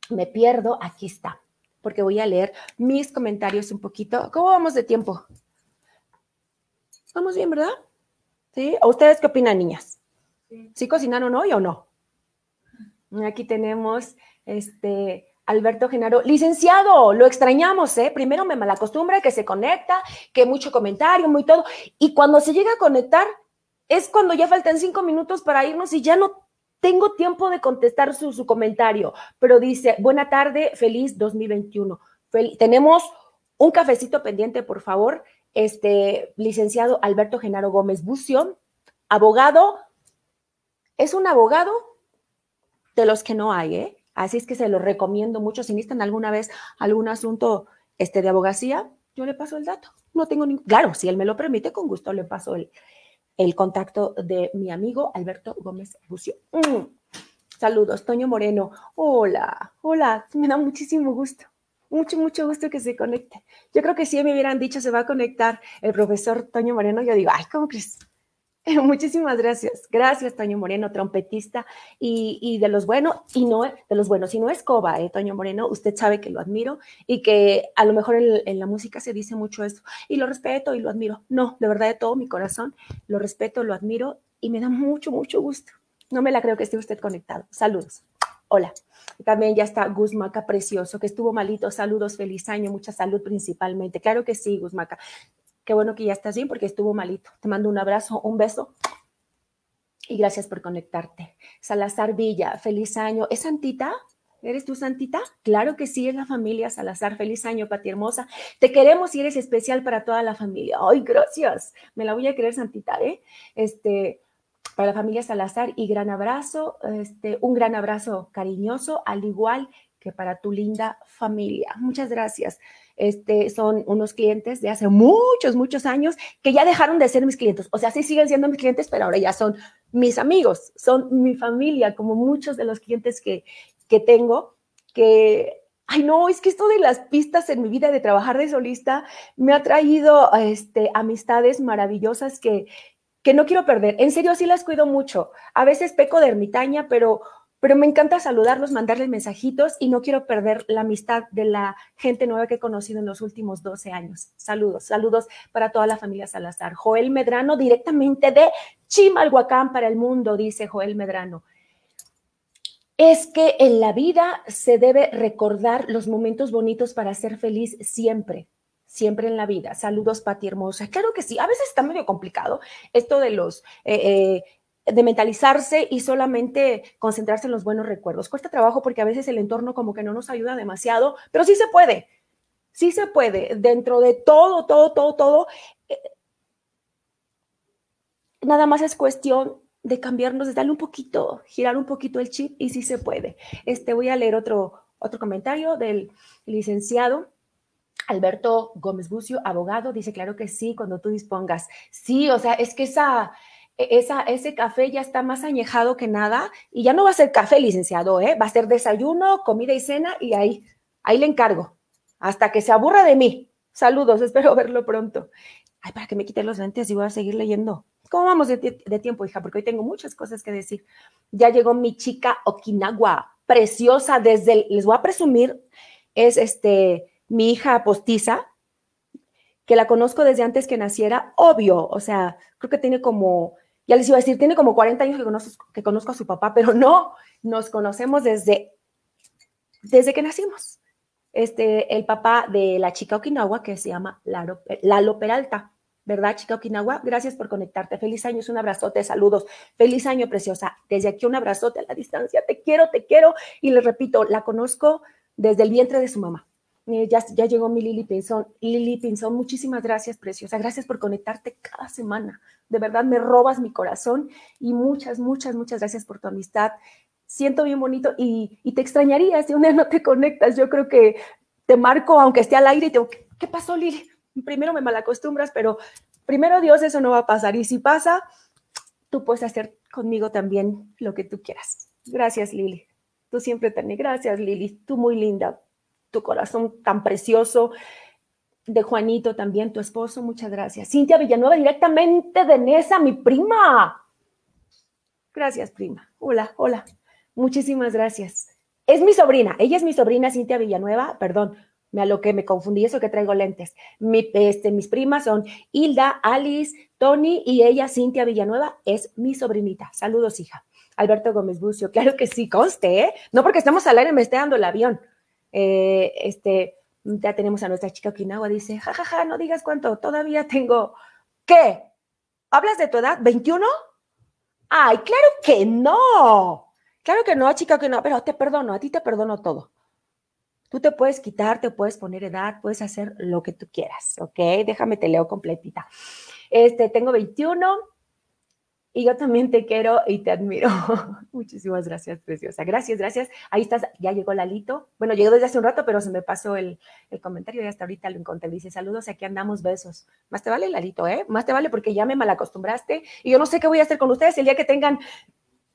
S3: me pierdo. Aquí está, porque voy a leer mis comentarios un poquito. ¿Cómo vamos de tiempo? Vamos bien, ¿verdad? ¿Sí? ¿O ustedes qué opinan, niñas? ¿Sí cocinaron hoy o no? Aquí tenemos este Alberto Genaro, licenciado, lo extrañamos, ¿eh? Primero me malacostumbra que se conecta, que mucho comentario, muy todo. Y cuando se llega a conectar, es cuando ya faltan cinco minutos para irnos y ya no tengo tiempo de contestar su, su comentario. Pero dice, buena tarde, feliz 2021. tenemos un cafecito pendiente, por favor. Este licenciado Alberto Genaro Gómez Bucio, abogado, es un abogado de los que no hay, ¿eh? Así es que se lo recomiendo mucho. Si necesitan alguna vez algún asunto este, de abogacía, yo le paso el dato. No tengo ni... Claro, si él me lo permite, con gusto le paso el, el contacto de mi amigo Alberto Gómez Bucio. Mm. Saludos, Toño Moreno. Hola, hola, me da muchísimo gusto. Mucho, mucho gusto que se conecte. Yo creo que si me hubieran dicho se va a conectar el profesor Toño Moreno, yo digo, ay, ¿cómo crees? Muchísimas gracias. Gracias, Toño Moreno, trompetista y, y, de los buenos, y no de los buenos, si no es coba, eh, Toño Moreno, usted sabe que lo admiro y que a lo mejor en, en, la música se dice mucho esto, y lo respeto y lo admiro. No, de verdad, de todo mi corazón, lo respeto, lo admiro y me da mucho, mucho gusto. No me la creo que esté usted conectado. Saludos. Hola. También ya está Guzmaca Precioso, que estuvo malito. Saludos, feliz año, mucha salud principalmente. Claro que sí, Guzmaca. Qué bueno que ya estás bien porque estuvo malito. Te mando un abrazo, un beso y gracias por conectarte. Salazar Villa, feliz año. ¿Es Santita? ¿Eres tú Santita? Claro que sí, es la familia Salazar. Feliz año, Pati Hermosa. Te queremos y eres especial para toda la familia. Ay, gracias. Me la voy a querer Santita, ¿eh? Este, para la familia Salazar y gran abrazo, este, un gran abrazo cariñoso, al igual que para tu linda familia. Muchas gracias. Este, son unos clientes de hace muchos, muchos años que ya dejaron de ser mis clientes. O sea, sí siguen siendo mis clientes, pero ahora ya son mis amigos, son mi familia, como muchos de los clientes que, que tengo, que ay no, es que esto de las pistas en mi vida de trabajar de solista me ha traído este, amistades maravillosas que, que no quiero perder. En serio, sí las cuido mucho. A veces peco de ermitaña, pero pero me encanta saludarlos, mandarles mensajitos y no quiero perder la amistad de la gente nueva que he conocido en los últimos 12 años. Saludos, saludos para toda la familia Salazar. Joel Medrano, directamente de Chimalhuacán para el mundo, dice Joel Medrano. Es que en la vida se debe recordar los momentos bonitos para ser feliz siempre siempre en la vida. Saludos, Pati Hermosa. Claro que sí, a veces está medio complicado esto de los eh, eh, de mentalizarse y solamente concentrarse en los buenos recuerdos. Cuesta trabajo porque a veces el entorno como que no nos ayuda demasiado, pero sí se puede, sí se puede, dentro de todo, todo, todo, todo. Eh, nada más es cuestión de cambiarnos, de darle un poquito, girar un poquito el chip y sí se puede. Este, voy a leer otro, otro comentario del licenciado Alberto Gómez Bucio, abogado, dice, claro que sí, cuando tú dispongas. Sí, o sea, es que esa, esa, ese café ya está más añejado que nada y ya no va a ser café, licenciado, ¿eh? va a ser desayuno, comida y cena y ahí, ahí le encargo, hasta que se aburra de mí. Saludos, espero verlo pronto. Ay, para que me quite los lentes y voy a seguir leyendo. ¿Cómo vamos de, tiempo, hija? Porque hoy tengo muchas cosas que decir. Ya llegó mi chica Okinawa, preciosa, desde, les voy a presumir, es este, mi hija postiza, que la conozco desde antes que naciera, obvio, o sea, creo que tiene como, ya les iba a decir, tiene como 40 años que conozco, que conozco a su papá, pero no, nos conocemos desde, desde que nacimos. Este, el papá de la chica Okinawa, que se llama Lalo, Lalo Peralta, ¿verdad, chica Okinawa? Gracias por conectarte. Feliz año, un abrazote, saludos. Feliz año, preciosa. Desde aquí un abrazote a la distancia. Te quiero, te quiero. Y les repito, la conozco desde el vientre de su mamá. Eh, ya, llegó mi Lili Pinzón. Lili Pinzón, muchísimas gracias, preciosa. Gracias por conectarte cada semana. De verdad, me robas mi corazón y muchas, muchas, muchas gracias por tu amistad. Siento bien bonito y, y te extrañaría si un día no te conectas. Yo creo que te marco, aunque esté al aire, y te digo, ¿qué pasó, Lili? Primero me malacostumbras, pero primero Dios, eso no va a pasar. Y si pasa, tú puedes hacer conmigo también lo que tú quieras. Gracias, Lili. Tú siempre tenés. Gracias, Lili. Tú muy linda tu corazón tan precioso, de Juanito también, tu esposo, muchas gracias. Cintia Villanueva, directamente de Nesa, mi prima. Gracias, prima. Hola, hola. Muchísimas gracias. Es mi sobrina, ella es mi sobrina Cintia Villanueva, perdón, me a lo que me confundí, eso que traigo lentes. Mi, este, mis primas son Hilda, Alice, Tony y ella, Cintia Villanueva, es mi sobrinita. Saludos, hija. Alberto Gómez Bucio, claro que sí, conste, ¿eh? No porque estamos al aire me esté dando el avión. Eh, este, ya tenemos a nuestra chica Okinawa, dice, jajaja, ja, ja, no digas cuánto, todavía tengo, ¿qué? ¿Hablas de tu edad? ¿21? Ay, claro que no. Claro que no, chica que no, pero te perdono, a ti te perdono todo. Tú te puedes quitar, te puedes poner edad, puedes hacer lo que tú quieras, ¿ok? Déjame te leo completita. Este, tengo 21, y yo también te quiero y te admiro. Muchísimas gracias, preciosa. Gracias, gracias. Ahí estás, ya llegó Lalito. Bueno, llegó desde hace un rato, pero se me pasó el, el comentario y hasta ahorita lo encontré. Dice, saludos, aquí andamos, besos. Más te vale, Lalito, ¿eh? Más te vale porque ya me malacostumbraste y yo no sé qué voy a hacer con ustedes el día que tengan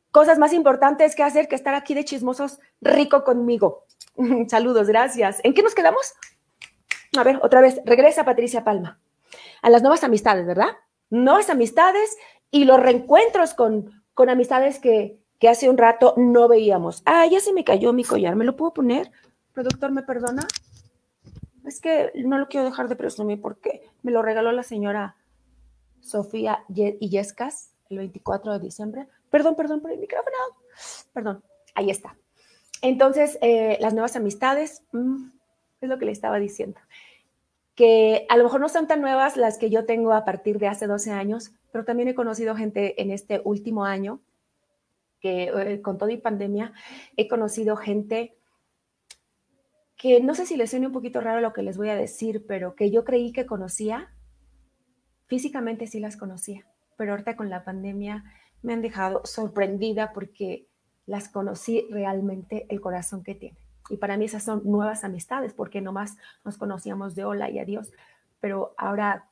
S3: cosas más importantes que hacer que estar aquí de chismosos rico conmigo. saludos, gracias. ¿En qué nos quedamos? A ver, otra vez, regresa Patricia Palma. A las nuevas amistades, ¿verdad? Nuevas amistades y los reencuentros con, con amistades que, que hace un rato no veíamos. Ah, ya se me cayó mi collar, ¿me lo puedo poner? Productor, ¿me perdona? Es que no lo quiero dejar de presumir porque me lo regaló la señora Sofía Illescas el 24 de diciembre. Perdón, perdón por el micrófono. Perdón, ahí está. Entonces, eh, las nuevas amistades, mm, es lo que le estaba diciendo que a lo mejor no son tan nuevas las que yo tengo a partir de hace 12 años, pero también he conocido gente en este último año, que eh, con todo y pandemia, he conocido gente que no sé si les suene un poquito raro lo que les voy a decir, pero que yo creí que conocía, físicamente sí las conocía, pero ahorita con la pandemia me han dejado sorprendida porque las conocí realmente el corazón que tienen. Y para mí esas son nuevas amistades, porque nomás nos conocíamos de hola y adiós. Pero ahora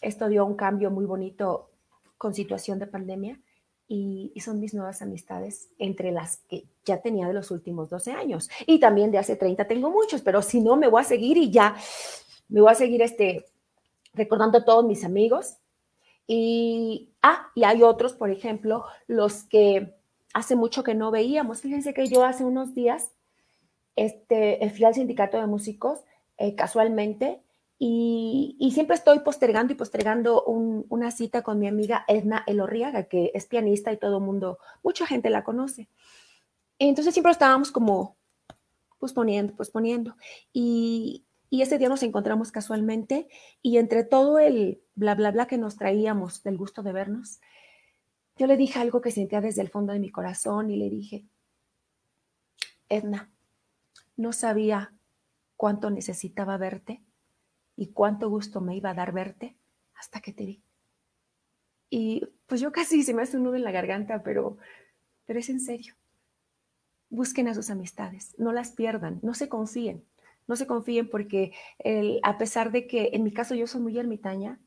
S3: esto dio un cambio muy bonito con situación de pandemia y, son mis nuevas amistades entre las que ya tenía de los últimos 12 años. Y también de hace 30 tengo muchos, pero si no, me voy a seguir y ya me voy a seguir este, recordando a todos mis amigos. Y, ah, y hay otros, por ejemplo, los que hace mucho que no veíamos. Fíjense que yo hace unos días este, fui al sindicato de músicos eh, casualmente y, siempre estoy postergando y postergando una cita con mi amiga Edna Elorriaga, que es pianista y todo mundo, mucha gente la conoce. Entonces siempre estábamos como posponiendo, posponiendo. Y ese día nos encontramos casualmente y entre todo el bla, bla, bla que nos traíamos del gusto de vernos, yo le dije algo que sentía desde el fondo de mi corazón y le dije, Edna, no sabía cuánto necesitaba verte y cuánto gusto me iba a dar verte hasta que te vi. Y pues yo casi se me hace un nudo en la garganta, pero, pero es en serio. busquen a sus amistades, no las pierdan, no se confíen, no se confíen porque a pesar de que en mi caso yo soy muy ermitaña,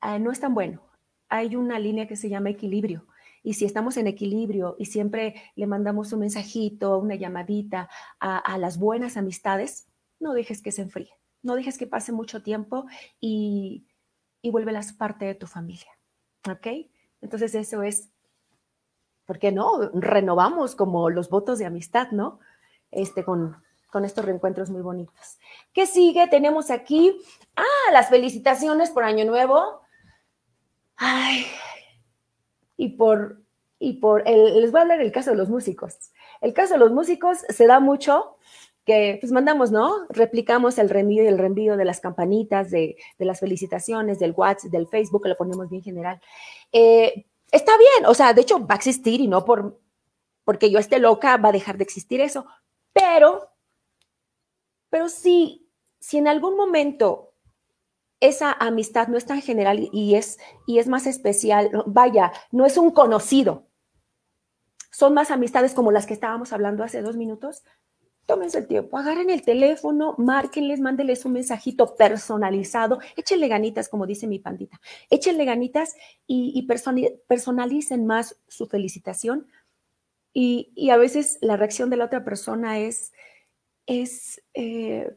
S3: ah, no es tan bueno. Hay una línea que se llama equilibrio. Y si estamos en equilibrio y siempre le mandamos un mensajito, una llamadita a, las buenas amistades, no dejes que se enfríe, no dejes que pase mucho tiempo y, y vuélvelas parte de tu familia. ¿Ok? Entonces eso es ¿por qué no? Renovamos como los votos de amistad, ¿no? Este, con, con estos reencuentros muy bonitos. ¿Qué sigue? Tenemos aquí, ah, las felicitaciones por Año Nuevo. Ay, y por, y por, el, les voy a hablar del caso de los músicos. El caso de los músicos se da mucho que pues mandamos, ¿no? Replicamos el reenvío y el reenvío de las campanitas, de, de las felicitaciones, del WhatsApp, del Facebook, que lo ponemos bien general. Eh, Está bien, o sea, de hecho va a existir y no por porque yo esté loca va a dejar de existir eso, pero pero sí, si en algún momento esa amistad no es tan general y es y es más especial, vaya, no es un conocido. Son más amistades como las que estábamos hablando hace dos minutos, tómense el tiempo, agarren el teléfono, márquenles, mándenles un mensajito personalizado, échenle ganitas, como dice mi pandita, échenle ganitas y, personalicen más su felicitación. Y, a veces la reacción de la otra persona es, es, eh,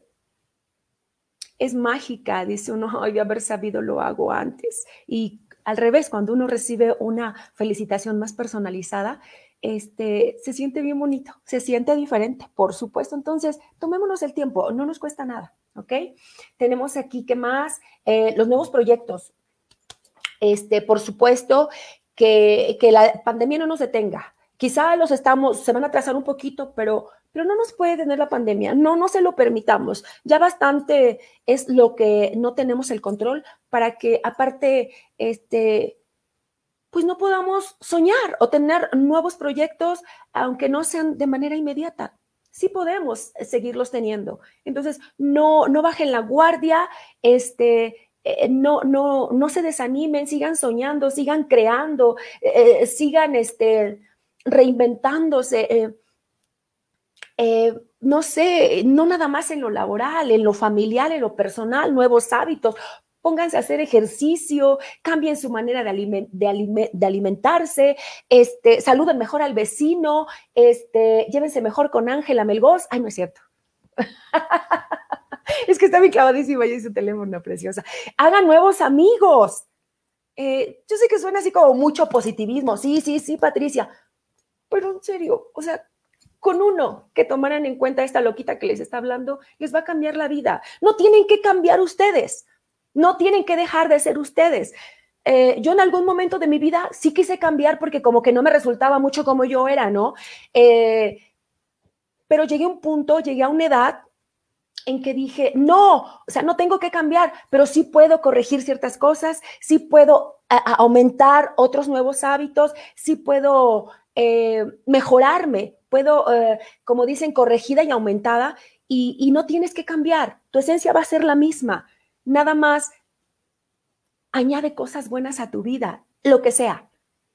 S3: es mágica, dice uno, ay, de haber sabido lo hago antes. Y al revés, cuando uno recibe una felicitación más personalizada, este, se siente bien bonito, se siente diferente, por supuesto. Entonces, tomémonos el tiempo, no nos cuesta nada, ¿ok? Tenemos aquí, ¿qué más? Eh, los nuevos proyectos. Este, por supuesto, que, que, la pandemia no nos detenga. Quizá los estamos, se van a atrasar un poquito, pero, pero no nos puede tener la pandemia, no, no se lo permitamos. Ya bastante es lo que no tenemos el control para que aparte, este, pues no podamos soñar o tener nuevos proyectos, aunque no sean de manera inmediata. Sí podemos seguirlos teniendo. Entonces, no, no bajen la guardia, este, eh, no, no, no se desanimen, sigan soñando, sigan creando, eh, sigan este, reinventándose. Eh, no sé, no nada más en lo laboral, en lo familiar, en lo personal, nuevos hábitos pónganse a hacer ejercicio, cambien su manera de, de, alimentarse, este, saluden mejor al vecino, este, llévense mejor con Ángela Melgoz. Ay, no es cierto. es que está bien clavadísima y su teléfono preciosa. Hagan nuevos amigos. Eh, yo sé que suena así como mucho positivismo. Sí, sí, sí, Patricia. Pero en serio, o sea, con uno que tomaran en cuenta esta loquita que les está hablando, les va a cambiar la vida. No tienen que cambiar ustedes. No tienen que dejar de ser ustedes. Eh, yo en algún momento de mi vida sí quise cambiar porque como que no me resultaba mucho como yo era, ¿no? Eh, pero llegué a un punto, llegué a una edad en que dije, no, o sea, no tengo que cambiar, pero sí puedo corregir ciertas cosas, sí puedo aumentar otros nuevos hábitos, sí puedo eh, mejorarme, puedo, como dicen, corregida y aumentada, y no tienes que cambiar, tu esencia va a ser la misma nada más añade cosas buenas a tu vida, lo que sea,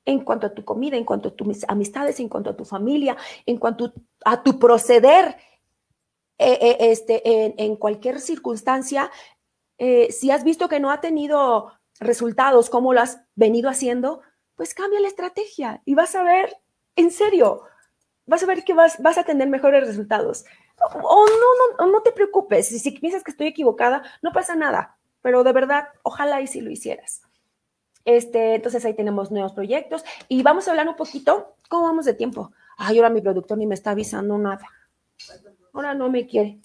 S3: en cuanto a tu comida, en cuanto a tus amistades, en cuanto a tu familia, en cuanto a tu proceder eh, eh, este, en, cualquier circunstancia. Eh, si has visto que no ha tenido resultados como lo has venido haciendo, pues cambia la estrategia y vas a ver, en serio, vas a ver que vas, vas a tener mejores resultados. O no, no, no te preocupes, si, piensas que estoy equivocada, no pasa nada, pero de verdad, ojalá y si lo hicieras. Este, entonces ahí tenemos nuevos proyectos y vamos a hablar un poquito, ¿cómo vamos de tiempo? Ay, ahora mi productor ni me está avisando nada. Ahora no me quiere.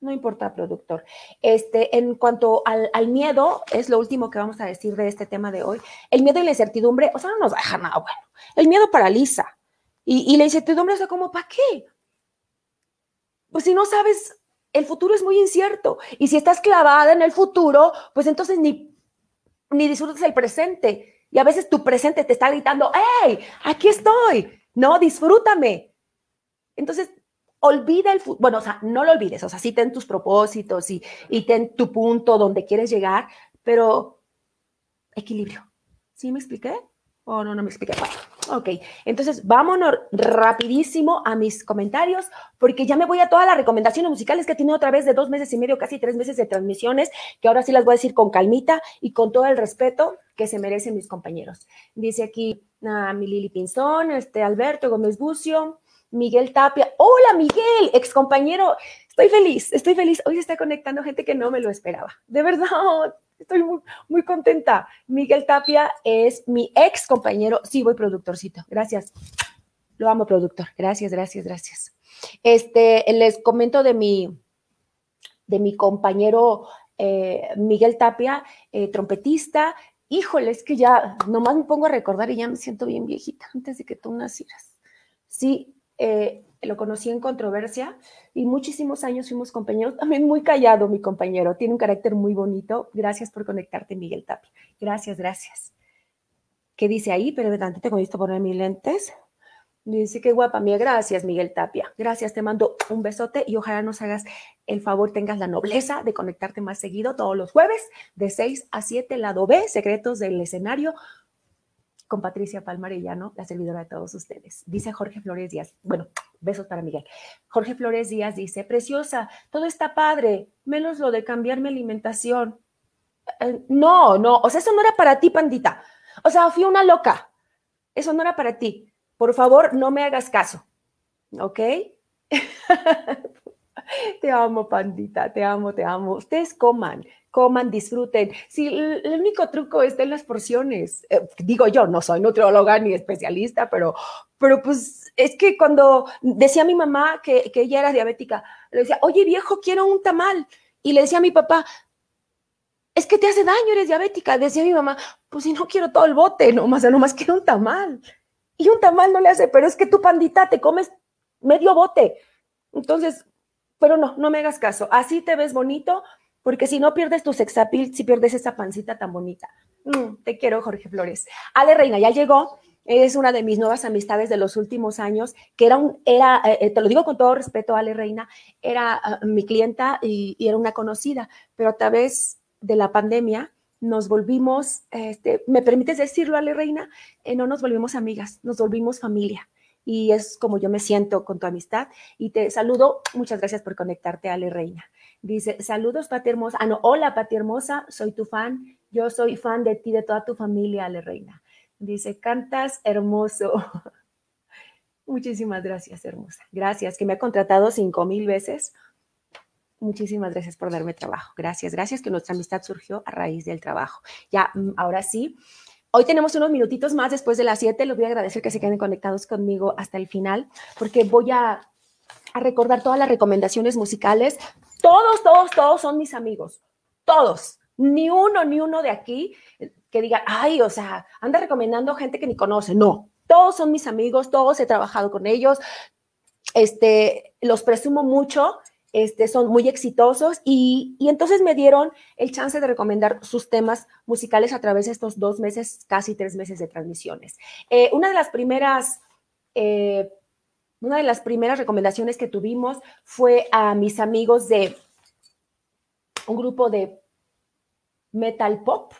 S3: No importa, productor. Este, en cuanto al, al, miedo, es lo último que vamos a decir de este tema de hoy. El miedo y la incertidumbre, o sea, no nos deja nada bueno. El miedo paraliza. Y, y la incertidumbre, sea, como, ¿para qué? pues si no sabes, el futuro es muy incierto. Y si estás clavada en el futuro, pues entonces ni, ni disfrutas el presente. Y a veces tu presente te está gritando, ¡hey! Aquí estoy. No, disfrútame. Entonces, olvida el futuro. Bueno, o sea, no lo olvides. O sea, sí ten tus propósitos y, y ten tu punto donde quieres llegar, pero equilibrio. ¿Sí me expliqué? ¿O no, no me expliqué? Bueno, Ok, entonces vámonos rapidísimo a mis comentarios, porque ya me voy a todas las recomendaciones musicales que tenido otra vez de dos meses y medio, casi tres meses de transmisiones, que ahora sí las voy a decir con calmita y con todo el respeto que se merecen mis compañeros. Dice aquí a mi Lili Pinzón, este Alberto Gómez Bucio, Miguel Tapia. Hola Miguel, ex compañero. Estoy feliz, estoy feliz. Hoy se está conectando gente que no me lo esperaba. De verdad, Estoy muy, muy contenta. Miguel Tapia es mi ex compañero. Sí, voy productorcito. Gracias. Lo amo, productor. Gracias, gracias, gracias. Este, les comento de mi, de mi compañero eh, Miguel Tapia, eh, trompetista. Híjole, es que ya nomás me pongo a recordar y ya me siento bien viejita antes de que tú nacieras. Sí, eh, lo conocí en controversia y muchísimos años fuimos compañeros, también muy callado mi compañero, tiene un carácter muy bonito. Gracias por conectarte, Miguel Tapia. Gracias, gracias. ¿Qué dice ahí? Pero de tantito con esto poner mis lentes. Dice que guapa mía, gracias Miguel Tapia. Gracias, te mando un besote y ojalá nos hagas el favor, tengas la nobleza de conectarte más seguido todos los jueves de 6 a 7, lado B, secretos del escenario con Patricia Palmarellano, la servidora de todos ustedes. Dice Jorge Flores Díaz, bueno, besos para Miguel. Jorge Flores Díaz dice, preciosa, todo está padre, menos lo de cambiar mi alimentación. Eh, no, no, o sea, eso no era para ti, pandita. O sea, fui una loca. Eso no era para ti. Por favor, no me hagas caso. ¿Ok? te amo, pandita, te amo, te amo. Ustedes coman, coman, disfruten. Sí, el único truco está en las porciones. Eh, digo yo, no soy nutrióloga ni especialista, pero, pero pues es que cuando decía mi mamá que, que ella era diabética, le decía, oye viejo, quiero un tamal. Y le decía a mi papá, es que te hace daño, eres diabética. Decía mi mamá, pues si no quiero todo el bote, nomás, nomás quiero un tamal. Y un tamal no le hace, pero es que tu pandita te comes medio bote. Entonces, pero no, no me hagas caso. Así te ves bonito, porque si no pierdes tu sexapil, si pierdes esa pancita tan bonita. Mm, te quiero, Jorge Flores. Ale Reina ya llegó, es una de mis nuevas amistades de los últimos años, que era un, era, eh, eh, te lo digo con todo respeto, Ale Reina, era ah, mi clienta y, era una conocida, pero a través de la pandemia nos volvimos, este, ¿me permites decirlo, Ale Reina? Eh, no nos volvimos amigas, nos volvimos familia y es como yo me siento con tu amistad. Y te saludo, muchas gracias por conectarte, Ale Reina. Dice, saludos, Pati Hermosa. Ah, no, hola, Pati Hermosa, soy tu fan. Yo soy fan de ti, de toda tu familia, Ale Reina. Dice, cantas hermoso. Muchísimas gracias, hermosa. Gracias, que me ha contratado cinco mil veces. Muchísimas gracias por darme trabajo. Gracias, gracias que nuestra amistad surgió a raíz del trabajo. Ya, mm, ahora sí. Hoy tenemos unos minutitos más después de las siete. Les voy a agradecer que se queden conectados conmigo hasta el final, porque voy a, a recordar todas las recomendaciones musicales todos, todos, todos son mis amigos. Todos. Ni uno, ni uno de aquí que diga, ay, o sea, anda recomendando gente que ni conoce. No, todos son mis amigos, todos he trabajado con ellos. Este, los presumo mucho, este, son muy exitosos y, entonces me dieron el chance de recomendar sus temas musicales a través de estos dos meses, casi tres meses de transmisiones. Eh, una de las primeras eh, una de las primeras recomendaciones que tuvimos fue a mis amigos de un grupo de metal pop.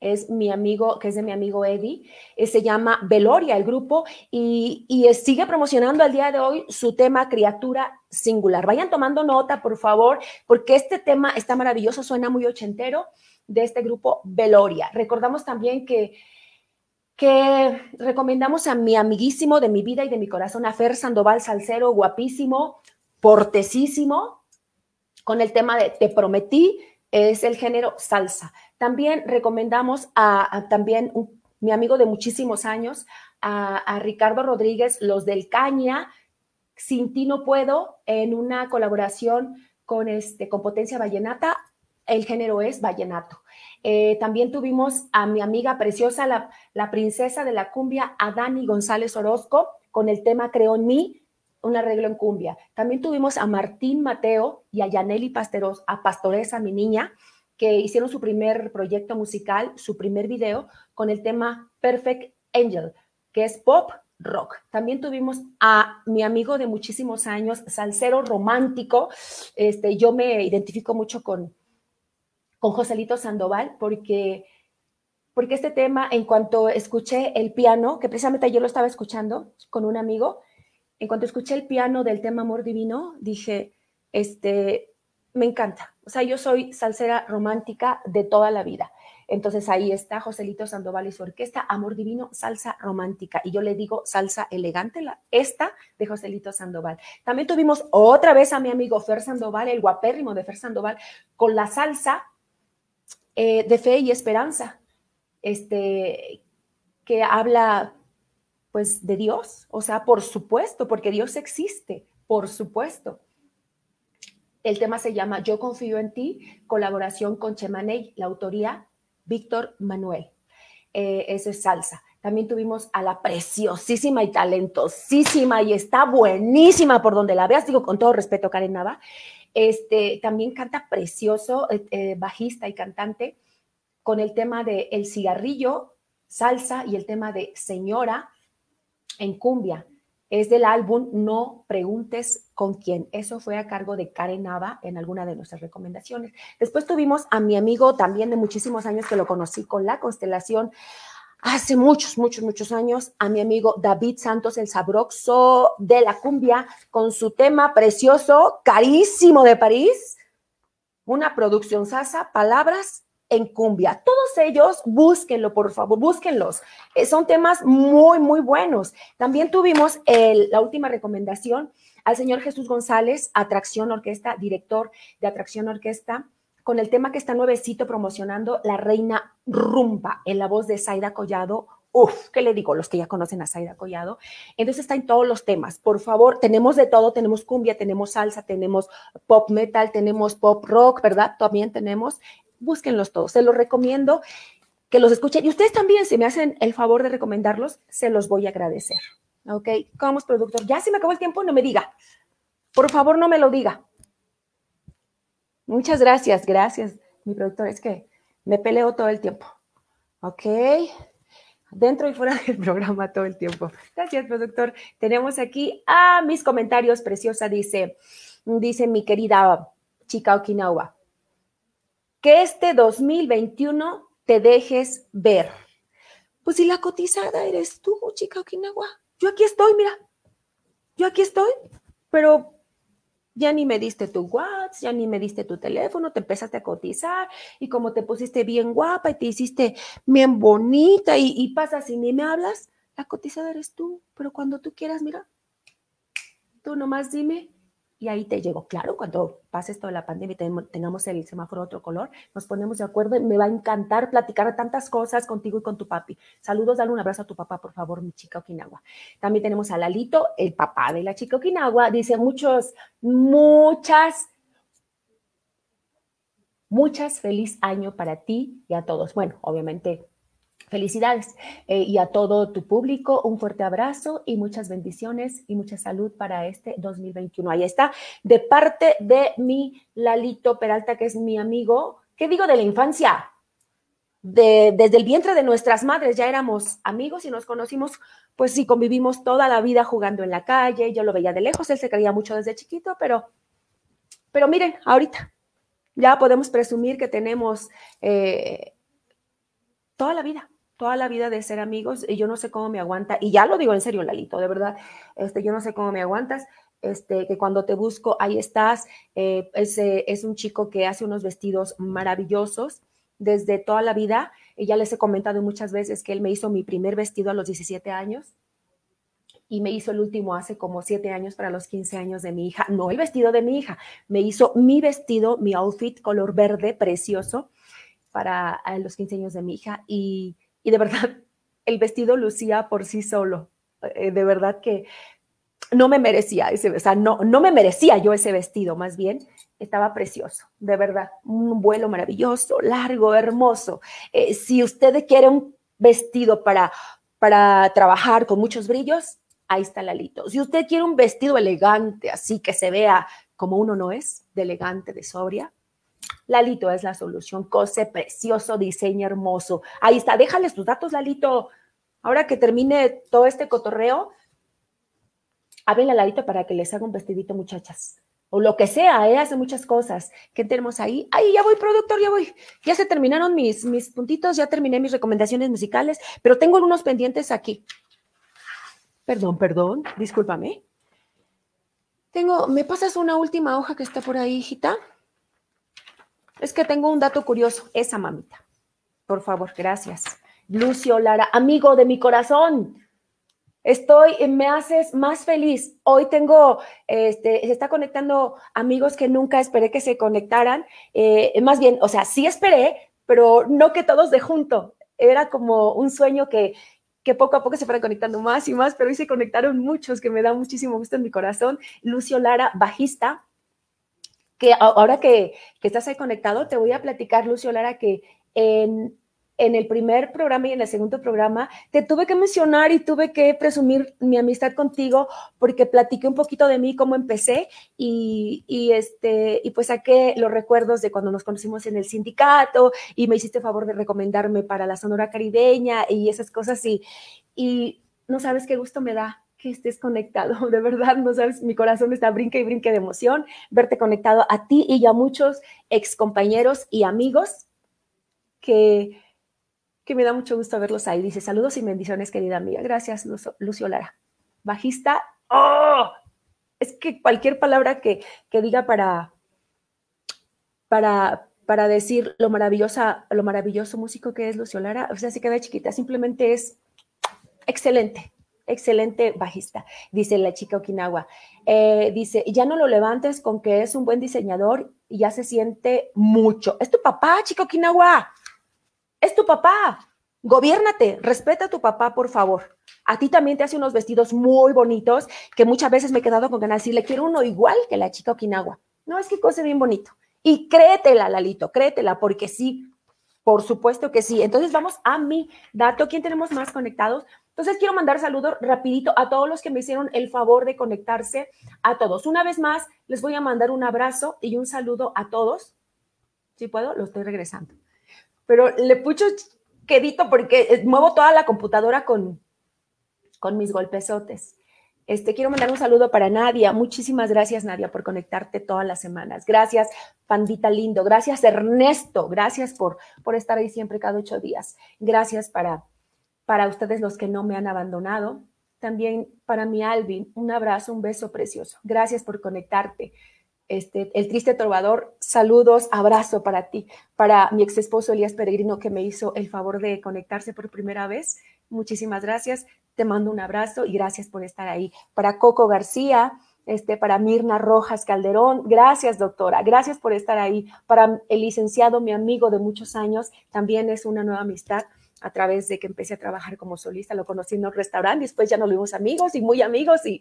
S3: Es mi amigo, que es de mi amigo Eddie, eh, se llama Veloria el grupo y, sigue promocionando al día de hoy su tema Criatura Singular. Vayan tomando nota, por favor, porque este tema está maravilloso, suena muy ochentero de este grupo Veloria. Recordamos también que que recomendamos a mi amiguísimo de mi vida y de mi corazón, a Fer Sandoval Salcero, guapísimo, portesísimo, con el tema de Te prometí, es el género salsa. También recomendamos a, también mi amigo de muchísimos años, a, Ricardo Rodríguez, Los del Caña, Sin ti no puedo, en una colaboración con, este, con Potencia Vallenata, el género es vallenato. Eh, también tuvimos a mi amiga preciosa, la, princesa de la cumbia, a Dani González Orozco, con el tema Creo en mí, un arreglo en cumbia. También tuvimos a Martín Mateo y a Yaneli Pasteros, a Pastoresa, mi niña, que hicieron su primer proyecto musical, su primer video, con el tema Perfect Angel, que es pop rock. También tuvimos a mi amigo de muchísimos años, salsero romántico. Este, yo me identifico mucho con, con Joselito Sandoval porque, porque este tema, en cuanto escuché el piano, que precisamente yo lo estaba escuchando con un amigo, en cuanto escuché el piano del tema Amor Divino, dije, este, me encanta. O sea, yo soy salsera romántica de toda la vida. Entonces ahí está Joselito Sandoval y su orquesta, Amor Divino, salsa romántica. Y yo le digo salsa elegante, la, esta de Joselito Sandoval. También tuvimos otra vez a mi amigo Fer Sandoval, el guapérrimo de Fer Sandoval, con la salsa eh, de fe y esperanza, este, que habla pues de Dios, o sea, por supuesto, porque Dios existe, por supuesto. El tema se llama Yo confío en ti, colaboración con Chemaney, la autoría Víctor Manuel. Eh, eso es salsa. También tuvimos a la preciosísima y talentosísima y está buenísima por donde la veas, digo con todo respeto, Karen Nava. Este, también canta precioso, eh, eh, bajista y cantante, con el tema de El cigarrillo, salsa y el tema de Señora en cumbia es del álbum No Preguntes con quién. Eso fue a cargo de Karen Nava en alguna de nuestras recomendaciones. Después tuvimos a mi amigo también de muchísimos años que lo conocí con la constelación hace muchos, muchos, muchos años, a mi amigo David Santos, el sabroxo de la cumbia, con su tema precioso, carísimo de París, una producción sasa, palabras en cumbia. Todos ellos, búsquenlo, por favor, búsquenlos. Eh, son temas muy, muy buenos. También tuvimos la última recomendación al señor Jesús González, Atracción Orquesta, director de Atracción Orquesta, con el tema que está nuevecito promocionando, La Reina Rumba, en la voz de Zaida Collado. Uf, ¿qué le digo? Los que ya conocen a Zaida Collado. Entonces está en todos los temas. Por favor, tenemos de todo. Tenemos cumbia, tenemos salsa, tenemos pop metal, tenemos pop rock, ¿verdad? También tenemos búsquenlos todos, se los recomiendo que los escuchen. Y ustedes también, si me hacen el favor de recomendarlos, se los voy a agradecer. ¿Ok? Como productor, ya si me acabó el tiempo, no me diga. Por favor, no me lo diga. Muchas gracias, gracias, mi productor. Es que me peleo todo el tiempo. ¿Ok? Dentro y fuera del programa todo el tiempo. Gracias, productor. Tenemos aquí a mis comentarios, preciosa, dice, dice mi querida chica Okinawa que este 2021 te dejes ver. Pues si la cotizada eres tú, chica Okinawa. Yo aquí estoy, mira. Yo aquí estoy, pero ya ni me diste tu WhatsApp, ya ni me diste tu teléfono, te empezaste a cotizar y como te pusiste bien guapa y te hiciste bien bonita y, y pasas y ni me hablas, la cotizada eres tú, pero cuando tú quieras, mira, tú nomás dime y ahí te llego. Claro, cuando pase esto de la pandemia y tengamos el semáforo otro color, nos ponemos de acuerdo. y Me va a encantar platicar tantas cosas contigo y con tu papi. Saludos, dale un abrazo a tu papá, por favor, mi chica Okinawa. También tenemos a Lalito, el papá de la chica Okinawa. Dice muchos, muchas, muchas feliz año para ti y a todos. Bueno, obviamente Felicidades eh, y a todo tu público un fuerte abrazo y muchas bendiciones y mucha salud para este 2021. Ahí está, de parte de mi Lalito Peralta, que es mi amigo, ¿qué digo de la infancia? De, desde el vientre de nuestras madres ya éramos amigos y nos conocimos, pues sí, convivimos toda la vida jugando en la calle, yo lo veía de lejos, él se creía mucho desde chiquito, pero, pero miren, ahorita ya podemos presumir que tenemos eh, toda la vida, toda la vida de ser amigos y yo no sé cómo me aguanta, y ya lo digo en serio, Lalito, de verdad, este, yo no sé cómo me aguantas, este, que cuando te busco, ahí estás, eh, es, un chico que hace unos vestidos maravillosos desde toda la vida, y ya les he comentado muchas veces que él me hizo mi primer vestido a los 17 años, y me hizo el último hace como siete años para los 15 años de mi hija. No el vestido de mi hija, me hizo mi vestido, mi outfit color verde precioso para los 15 años de mi hija y y de verdad el vestido lucía por sí solo. Eh, de verdad que no me merecía ese, no, no me merecía yo ese vestido, más bien estaba precioso, de verdad, un vuelo maravilloso, largo, hermoso. Eh, si usted quiere un vestido para, para trabajar con muchos brillos, ahí está Lalito. Si usted quiere un vestido elegante, así que se vea como uno no es, de elegante, de sobria, Lalito es la solución. Cose precioso, diseño hermoso. Ahí está, déjales tus datos, Lalito. Ahora que termine todo este cotorreo, háblenle a Lalito para que les haga un vestidito, muchachas. o lo que sea, ¿eh? hace muchas cosas. ¿Qué tenemos ahí? Ahí ya voy, productor, ya voy. Ya se terminaron mis, mis puntitos, ya terminé mis recomendaciones musicales, pero tengo algunos pendientes aquí. Perdón, perdón, discúlpame. Tengo, ¿me pasas una última hoja que está por ahí, hijita? Es que tengo un dato curioso. Esa mamita. Por favor, gracias. Lucio Lara, amigo de mi corazón. Estoy, me haces más feliz. Hoy tengo, este, se está conectando amigos que nunca esperé que se conectaran. Eh, más bien, o sea, sí esperé, pero no que todos de junto. Era como un sueño que, que poco a poco se fueron conectando más y más, pero hoy se conectaron muchos que me da muchísimo gusto en mi corazón. Lucio Lara, bajista, que ahora que, que estás ahí conectado, te voy a platicar, Lucio Lara, que en en el primer programa y en el segundo programa, te tuve que mencionar y tuve que presumir mi amistad contigo porque platiqué un poquito de mí, cómo empecé y, este, y pues saqué los recuerdos de cuando nos conocimos en el sindicato y me hiciste favor de recomendarme para la Sonora Caribeña y esas cosas y, y no sabes qué gusto me da que estés conectado, de verdad, no sabes, mi corazón está brinca y brinca de emoción, verte conectado a ti y a muchos ex compañeros y amigos que, que me da mucho gusto verlos ahí. Dice, saludos y bendiciones, querida amiga. Gracias, Lucio Lara. Bajista, ¡oh! Es que cualquier palabra que, que diga para, para, para decir lo maravillosa, lo maravilloso músico que es Lucio Lara, o sea, se queda chiquita, simplemente es excelente, excelente bajista, dice la chica Okinawa. Eh, dice, ya no lo levantes con que es un buen diseñador y ya se siente mucho. Es tu papá, chica Okinawa es tu papá. Gobiérnate, respeta a tu papá, por favor. A ti también te hace unos vestidos muy bonitos que muchas veces me he quedado con ganas de le quiero uno igual que la chica Okinawa. No, es que cose bien bonito. Y créetela, Lalito, créetela, porque sí, por supuesto que sí. Entonces vamos a mi dato. ¿Quién tenemos más conectados? Entonces quiero mandar saludos rapidito a todos los que me hicieron el favor de conectarse, a todos. Una vez más, les voy a mandar un abrazo y un saludo a todos. Si puedo, lo estoy regresando pero le pucho quedito porque eh, muevo toda la computadora con, con mis golpesotes. Este, quiero mandar un saludo para Nadia. Muchísimas gracias, Nadia, por conectarte todas las semanas. Gracias, Pandita Lindo. Gracias, Ernesto. Gracias por, por estar ahí siempre cada ocho días. Gracias para, para ustedes los que no me han abandonado. También para mi Alvin, un abrazo, un beso precioso. Gracias por conectarte. Este, el triste trovador, saludos, abrazo para ti, para mi ex esposo Elías Peregrino que me hizo el favor de conectarse por primera vez. Muchísimas gracias, te mando un abrazo y gracias por estar ahí. Para Coco García, este, para Mirna Rojas Calderón, gracias doctora, gracias por estar ahí. Para el licenciado, mi amigo de muchos años, también es una nueva amistad a través de que empecé a trabajar como solista, lo conocí en un restaurante, después ya nos vimos amigos y muy amigos y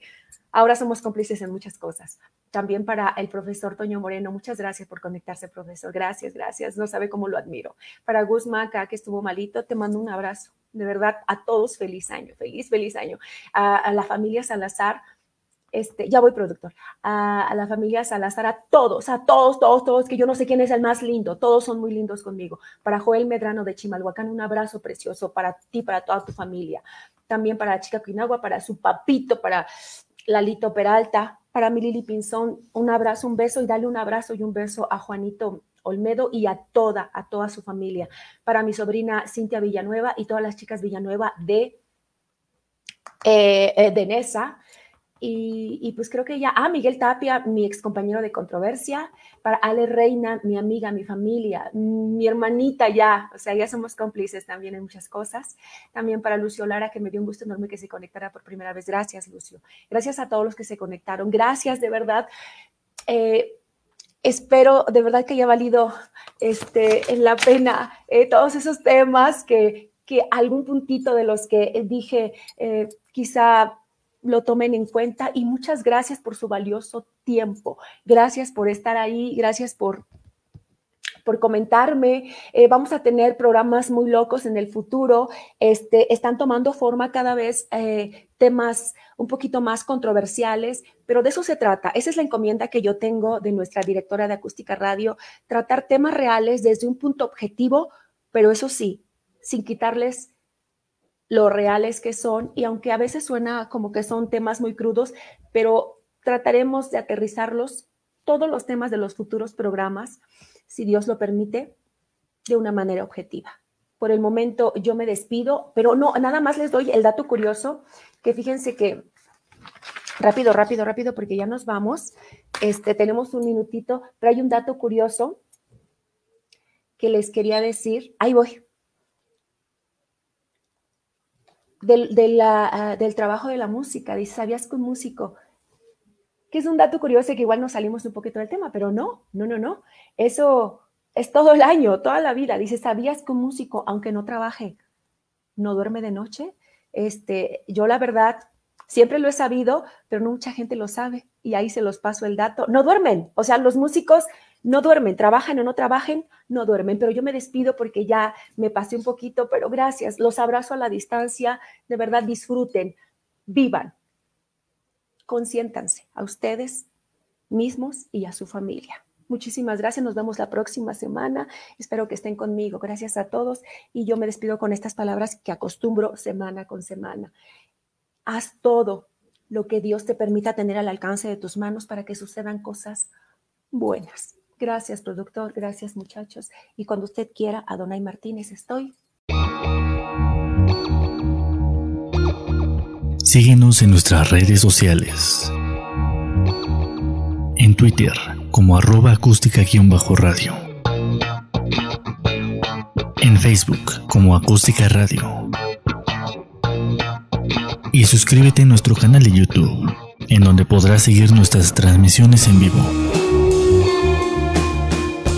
S3: ahora somos cómplices en muchas cosas. También para el profesor Toño Moreno, muchas gracias por conectarse, profesor. Gracias, gracias. No sabe cómo lo admiro. Para Gus Maca, que estuvo malito, te mando un abrazo. De verdad, a todos feliz año, feliz, feliz año. a la familia Salazar, este, ya voy productor, a, la familia Salazar, a todos, a todos, todos, todos, que yo no sé quién es el más lindo, todos son muy lindos conmigo. Para Joel Medrano de Chimalhuacán, un abrazo precioso para ti, para toda tu familia. También para la chica Quinagua, para su papito, para Lalito Peralta, para mi Lili Pinzón, un abrazo, un beso y dale un abrazo y un beso a Juanito Olmedo y a toda, a toda su familia. Para mi sobrina Cintia Villanueva y todas las chicas Villanueva de, eh, eh de Nesa y, pues creo que ya, ah, Miguel Tapia, mi ex compañero de controversia, para Ale Reina, mi amiga, mi familia, mi hermanita ya, o sea, ya somos cómplices también en muchas cosas. También para Lucio Lara, que me dio un gusto enorme que se conectara por primera vez. Gracias, Lucio. Gracias a todos los que se conectaron. Gracias, de verdad. Eh, espero de verdad que haya valido este, la pena eh, todos esos temas que, que algún puntito de los que dije eh, quizá lo tomen en cuenta y muchas gracias por su valioso tiempo. Gracias por estar ahí, gracias por por comentarme. Eh, vamos a tener programas muy locos en el futuro. Este, están tomando forma cada vez eh, temas un poquito más controversiales, pero de eso se trata. Esa es la encomienda que yo tengo de nuestra directora de Acústica Radio, tratar temas reales desde un punto objetivo, pero eso sí, sin quitarles lo reales que son y aunque a veces suena como que son temas muy crudos, pero trataremos de aterrizarlos todos los temas de los futuros programas, si Dios lo permite, de una manera objetiva. Por el momento yo me despido, pero no, nada más les doy el dato curioso, que fíjense que rápido, rápido, rápido, porque ya nos vamos. Este, tenemos un minutito, pero hay un dato curioso que les quería decir. Ahí voy. Del, ah, del trabajo de la música, dice, ¿sabías que un músico? Que es un dato curioso que igual nos salimos un poquito del tema, pero no, no, no, no. Eso es todo el año, toda la vida. Dice, ¿sabías que un músico, aunque no trabaje, no duerme de noche? Este, yo la verdad siempre lo he sabido, pero no mucha gente lo sabe y ahí se los paso el dato. No duermen, o sea, los músicos no duermen, trabajan o no trabajen, no duermen, pero yo me despido porque ya me pasé un poquito, pero gracias, los abrazo a la distancia, de verdad disfruten, vivan, consiéntanse a ustedes mismos y a su familia. Muchísimas gracias, nos vemos la próxima semana. Espero que estén conmigo. Gracias a todos y yo me despido con estas palabras que acostumbro semana con semana. Haz todo lo que Dios te permita tener al alcance de tus manos para que sucedan cosas buenas. Gracias, productor. Gracias, muchachos. Y cuando usted quiera, Adonai Martínez, estoy.
S4: Síguenos en nuestras redes sociales. En Twitter como arroba acústica-radio. En Facebook como acústica radio. Y suscríbete a nuestro canal de YouTube, en donde podrás seguir nuestras transmisiones en vivo.